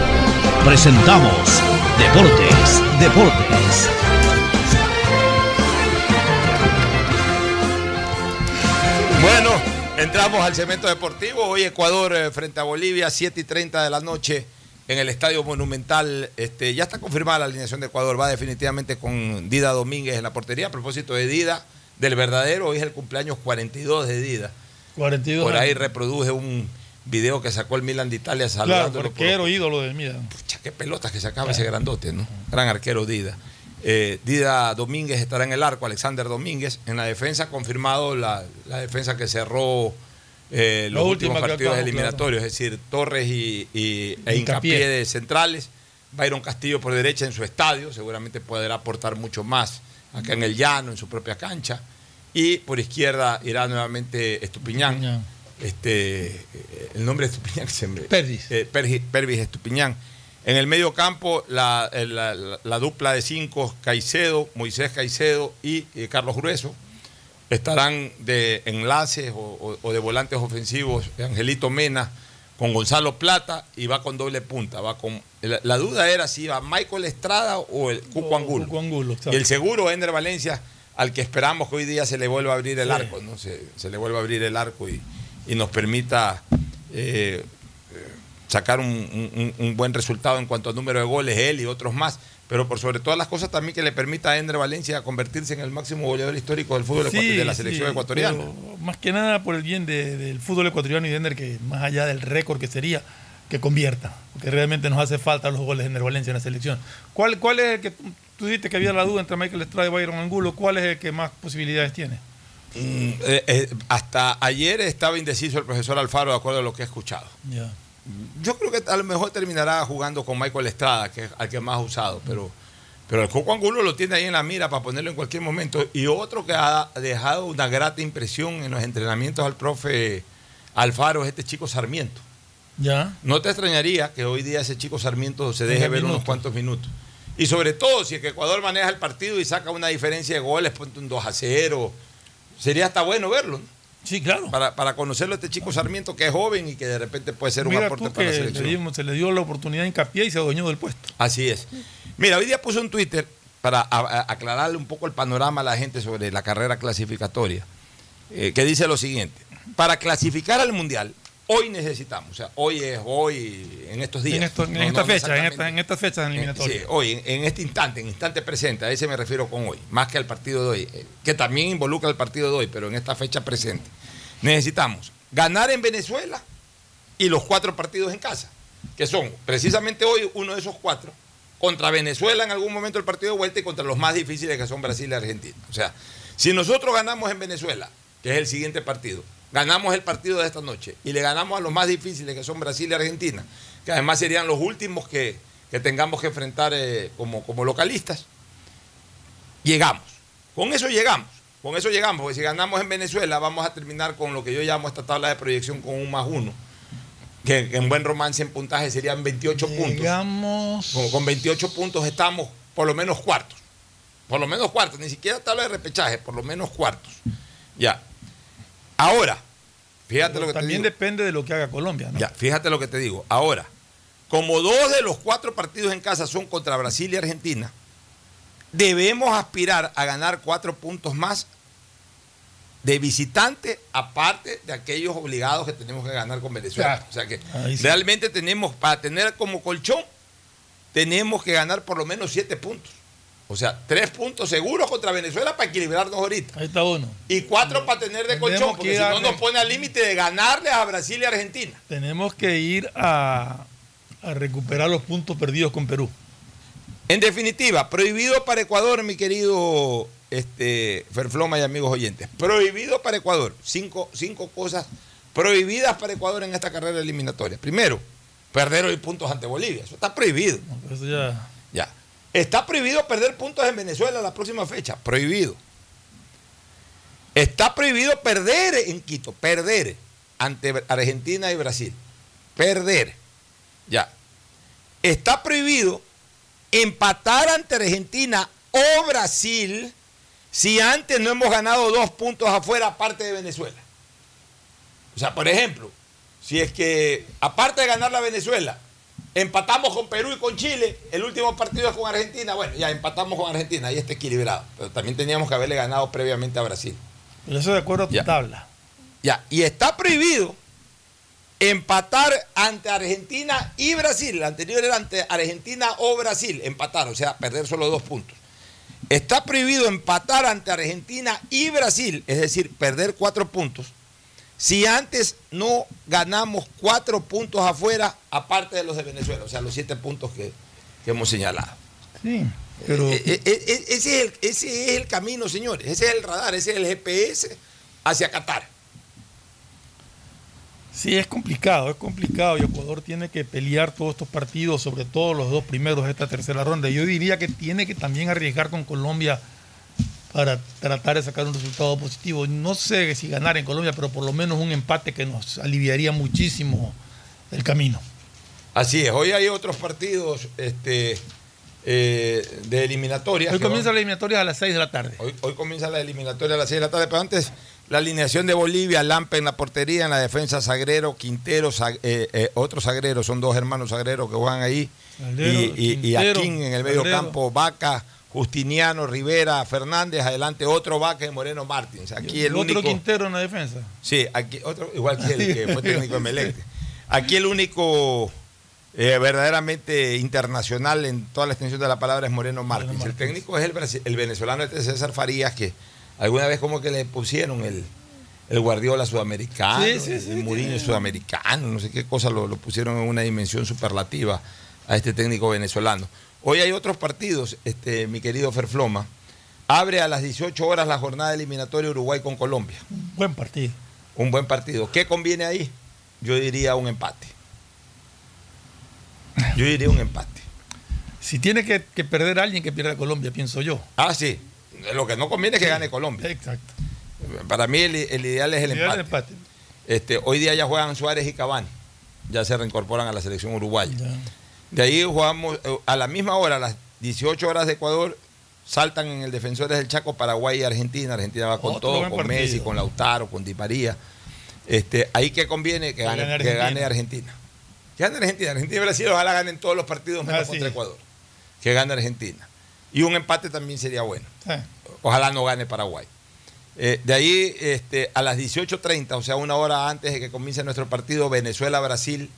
presentamos Deportes, Deportes. Bueno, entramos al cemento deportivo. Hoy Ecuador eh, frente a Bolivia, 7 y 30 de la noche en el Estadio Monumental. Este, ya está confirmada la alineación de Ecuador. Va definitivamente con Dida Domínguez en la portería. A propósito de Dida, del verdadero, hoy es el cumpleaños 42 de Dida. 42 Por ahí años. reproduje un video que sacó el Milan de Italia Claro, saludándolo. por- arquero, ídolo del Milan. Pucha, qué pelotas que sacaba ese grandote, ¿no? Gran arquero Dida. Eh, Dida Domínguez estará en el arco, Alexander Domínguez. En la defensa, confirmado la, la defensa que cerró eh, los últimos partidos eliminatorios, es decir, Torres y, y- e Hincapié. Hincapié de centrales. Byron Castillo por derecha en su estadio, seguramente podrá aportar mucho más acá en el llano, en su propia cancha. Y por izquierda irá nuevamente Estupiñán. Este, eh, el nombre de Estupiñán que se me. Pervis. Eh, Pervis Estupiñán. En el medio campo, la, eh, la- la- la dupla de cinco, Caicedo, Moisés Caicedo y eh, Carlos Grueso, estarán de enlaces o, o- o de volantes ofensivos Angelito Mena con Gonzalo Plata y va con doble punta. Va con, la, duda era si iba Michael Estrada o el Cuco Angulo. Cuco Angulo, y el seguro, Ender Valencia, al que esperamos que hoy día se le vuelva a abrir el Sí. arco, ¿no? Se, se le vuelva a abrir el arco y, y nos permita eh, sacar un, un- un buen resultado en cuanto al número de goles, él y otros más. Pero por sobre todas las cosas también que le permita a Ender Valencia convertirse en el máximo goleador histórico del fútbol de la selección sí, ecuatoriana. más que nada por el bien de- del fútbol ecuatoriano y de Ender, que más allá del récord que sería, que convierta. Porque realmente nos hace falta los goles de Ender Valencia en la selección. ¿Cuál, cuál es el que tú, tú dijiste que había la duda entre Michael Estrada y Byron Angulo? ¿Cuál es el que más posibilidades tiene? Mm, eh, eh, hasta ayer estaba indeciso el profesor Alfaro de acuerdo a lo que he escuchado. Ya. Yo creo que a lo mejor terminará jugando con Michael Estrada, que es al que más ha usado, pero, pero el Coco Angulo lo tiene ahí en la mira para ponerlo en cualquier momento. Y otro que ha dejado una grata impresión en los entrenamientos al profe Alfaro es este chico Sarmiento. Ya. No te extrañaría que hoy día ese chico Sarmiento se deje ver unos cuantos minutos. Y sobre todo, si es que Ecuador maneja el partido y saca una diferencia de goles, ponte un 2 a 0, sería hasta bueno verlo. ¿no? Sí, claro. Para, para conocerlo a este chico Sarmiento que es joven y que de repente puede ser un Mira aporte tú para la le selección. se le dio la oportunidad de hincapié y se adueñó del puesto. Así es. Mira, hoy día puso en Twitter para aclararle un poco el panorama a la gente sobre la carrera clasificatoria, eh, que dice lo siguiente. Para clasificar al Mundial, hoy necesitamos, o sea, hoy es hoy, en estos días. En, esto- en No, esta no fecha, en, esta, en estas fechas Eh, eliminatorias. Sí, hoy, en, en este instante, en instante presente, a ese me refiero con hoy, más que al partido de hoy, eh, que también involucra el partido de hoy, pero en esta fecha presente. Necesitamos ganar en Venezuela y los cuatro partidos en casa, que son precisamente hoy uno de esos cuatro, contra Venezuela en algún momento el partido de vuelta y contra los más difíciles que son Brasil y Argentina. O sea, si nosotros ganamos en Venezuela, que es el siguiente partido, ganamos el partido de esta noche y le ganamos a los más difíciles que son Brasil y Argentina, que además serían los últimos que, que tengamos que enfrentar eh, como, como localistas, llegamos. Con eso llegamos. Con eso llegamos, porque si ganamos en Venezuela vamos a terminar con lo que yo llamo esta tabla de proyección con un más uno, que en buen romance en puntaje serían 28 puntos. Llegamos. Con, con 28 puntos estamos por lo menos cuartos. Por lo menos cuartos, ni siquiera tabla de repechaje, por lo menos cuartos. Ya. Ahora, fíjate lo que te También digo. depende de lo que haga Colombia. ¿no? Ya, fíjate lo que te digo. Ahora, como dos de los cuatro partidos en casa son contra Brasil y Argentina, debemos aspirar a ganar cuatro puntos más de visitante, aparte de aquellos obligados que tenemos que ganar con Venezuela. Claro. O sea que sí. realmente tenemos, para tener como colchón, tenemos que ganar por lo menos siete puntos. O sea, tres puntos seguros contra Venezuela para equilibrarnos ahorita. Ahí está uno. Y cuatro para tener de Tenemos colchón, que porque si no nos pone al límite de ganarle a Brasil y Argentina. Tenemos que ir a, a recuperar los puntos perdidos con Perú. En definitiva, prohibido para Ecuador, mi querido este, Ferfloma y amigos oyentes. Prohibido para Ecuador. Cinco, cinco cosas prohibidas para Ecuador en esta carrera eliminatoria. Primero, perder hoy puntos ante Bolivia. Eso está prohibido. Eso ya. Está prohibido perder puntos en Venezuela la próxima fecha. Prohibido. Está prohibido perder en Quito. Perder ante Argentina y Brasil. Perder. Ya. Está prohibido empatar ante Argentina o Brasil si antes no hemos ganado dos puntos afuera aparte de Venezuela. O sea, por ejemplo, si es que aparte de ganar la Venezuela, empatamos con Perú y con Chile, el último partido es con Argentina, bueno, ya empatamos con Argentina, ahí está equilibrado. Pero también teníamos que haberle ganado previamente a Brasil. Pero eso de acuerdo a tu Ya. tabla. Ya, y está prohibido empatar ante Argentina y Brasil. El anterior era ante Argentina o Brasil, empatar, o sea, perder solo dos puntos. Está prohibido empatar ante Argentina y Brasil, es decir, perder cuatro puntos, si antes no ganamos cuatro puntos afuera, aparte de los de Venezuela, o sea, los siete puntos que, que hemos señalado. Sí, pero. Eh, eh, eh, ese, es el, ese es el camino, señores. Ese es el radar, ese es el GPS hacia Qatar. Sí, es complicado, es complicado y Ecuador tiene que pelear todos estos partidos, sobre todo los dos primeros de esta tercera ronda. Yo diría que tiene que también arriesgar con Colombia para tratar de sacar un resultado positivo. No sé si ganar en Colombia, pero por lo menos un empate que nos aliviaría muchísimo el camino. Así es, hoy hay otros partidos este, eh, de eliminatorias. Hoy comienza van- la eliminatoria a las 6 de la tarde. hoy, hoy comienza la eliminatoria a las 6 de la tarde, pero antes la alineación de Bolivia, Lampe en la portería, en la defensa Sagrero, Quintero, Sag- eh, eh, otros Sagreros, son dos hermanos Sagreros que juegan ahí, Sagrero, y, y, Aquín en el medio Sagrero. campo, Vaca, Justiniano, Rivera, Fernández, adelante otro Vaca y Moreno Martins. Aquí el, otro único... Quintero en la defensa. Sí, aquí otro, igual que el que fue técnico de Melec. Aquí el único eh, verdaderamente internacional en toda la extensión de la palabra es Moreno Martins. El técnico es el, el venezolano este César Farías, que alguna vez como que le pusieron el, el Guardiola sudamericano, Sí, sí, sí, el Mourinho tiene- sudamericano, no sé qué cosa lo, lo pusieron en una dimensión superlativa a este técnico venezolano. Hoy hay otros partidos, este, mi querido Ferfloma. Abre a las 18 horas la jornada eliminatoria Uruguay con Colombia. Buen partido. Un buen partido. ¿Qué conviene ahí? Yo diría un empate. Yo diría un empate. Si tiene que, que perder alguien, que pierda Colombia, pienso yo. Ah, sí. Lo que no conviene es que gane Colombia. Exacto. Para mí el, el ideal es el Ideal empate. empate. Este, hoy día ya juegan Suárez y Cavani. Ya se reincorporan a la selección uruguaya. De ahí jugamos eh, a la misma hora, a las 18 horas de Ecuador, saltan en el Defensores del Chaco, Paraguay y Argentina. Argentina va con Otro todo, con partido. Messi, con Lautaro, con Di María. Este, ahí que conviene que gane, que Argentina. gane Argentina. Que gane Argentina. Argentina y Brasil ojalá ganen todos los partidos menos Ah, sí. contra Ecuador. Que gane Argentina. Y un empate también sería bueno. Ojalá no gane Paraguay. Eh, de ahí este, a las 18.30, o sea, una hora antes de que comience nuestro partido Venezuela-Brasil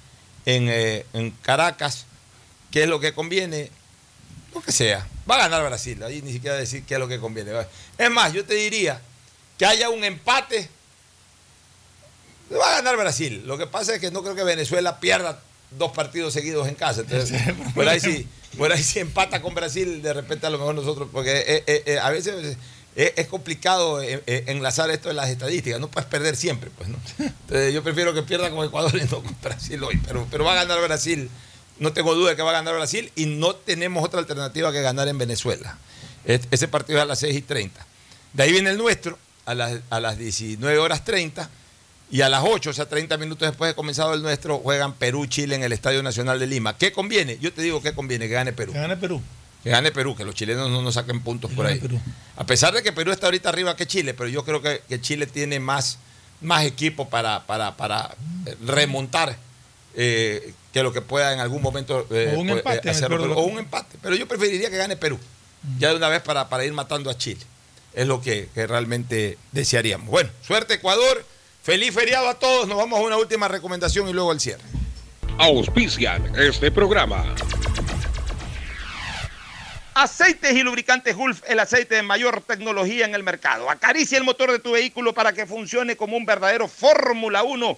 en, eh, en Caracas, ¿qué es lo que conviene? Lo que sea. Va a ganar Brasil, ahí ni siquiera decir qué es lo que conviene. Es más, yo te diría que haya un empate. Va a ganar Brasil. Lo que pasa es que no creo que Venezuela pierda dos partidos seguidos en casa. Entonces, [laughs] por ahí sí, por ahí si empata con Brasil, de repente a lo mejor nosotros, porque eh, eh, eh, a veces es, complicado enlazar esto en las estadísticas. No puedes perder siempre, pues, ¿no? [laughs] Entonces, yo prefiero que pierda con Ecuador y no con Brasil hoy. Pero, pero va a ganar Brasil. No tengo duda de que va a ganar Brasil y no tenemos otra alternativa que ganar en Venezuela. Es- Ese partido es a las 6 y 30. De ahí viene el nuestro, a las, a las 19 horas 30. Y a las 8, o sea, 30 minutos después de comenzado el nuestro, juegan Perú-Chile en el Estadio Nacional de Lima. ¿Qué conviene? Yo te digo que conviene, que gane Perú. Que gane Perú. Que gane Perú, que los chilenos no nos saquen puntos por ahí. Perú. A pesar de que Perú está ahorita arriba que Chile, pero yo creo que, que Chile tiene más, más equipo para, para, para eh, remontar eh, que lo que pueda en algún momento eh, O un pues, empate, eh, hacerlo. Pero- o un empate. Pero yo preferiría que gane Perú, ya de una vez para, para ir matando a Chile. Es lo que, que realmente desearíamos. Bueno, suerte Ecuador. Feliz feriado a todos. Nos vamos a una última recomendación y luego al cierre. Auspician este programa. Aceites y lubricantes Gulf, el aceite de mayor tecnología en el mercado. Acaricia el motor de tu vehículo para que funcione como un verdadero Fórmula 1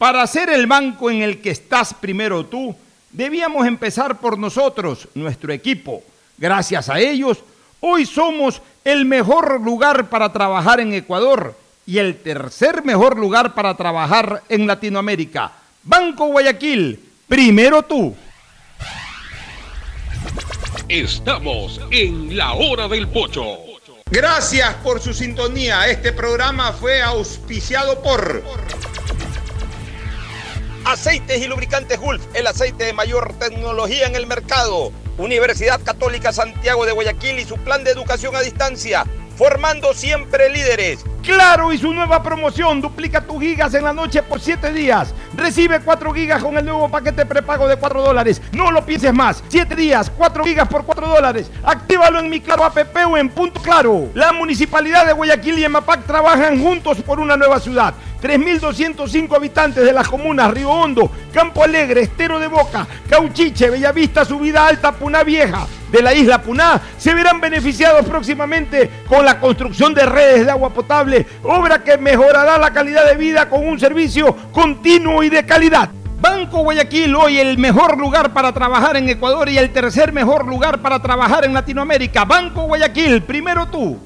Para ser el banco en el que estás primero tú, debíamos empezar por nosotros, nuestro equipo. Gracias a ellos, hoy somos el mejor lugar para trabajar en Ecuador y el tercer mejor lugar para trabajar en Latinoamérica. Banco Guayaquil, primero tú. Estamos en la hora del pocho. Gracias por su sintonía. Este programa fue auspiciado por Aceites y lubricantes Gulf, el aceite de mayor tecnología en el mercado. Universidad Católica Santiago de Guayaquil y su plan de educación a distancia, formando siempre líderes. Claro y su nueva promoción, duplica tus gigas en la noche por 7 días. Recibe 4 gigas con el nuevo paquete prepago de 4 dólares. No lo pienses más. 7 días, 4 gigas por 4 dólares. Actívalo en mi Claro APP en Punto Claro. La Municipalidad de Guayaquil y EMAPAC trabajan juntos por una nueva ciudad. 3.205 habitantes de las comunas Río Hondo, Campo Alegre, Estero de Boca, Cauchiche, Bellavista, Subida Alta, Puná Vieja de la isla Puná se verán beneficiados próximamente con la construcción de redes de agua potable, obra que mejorará la calidad de vida con un servicio continuo y de calidad. Banco Guayaquil, hoy el mejor lugar para trabajar en Ecuador y el tercer mejor lugar para trabajar en Latinoamérica. Banco Guayaquil, primero tú.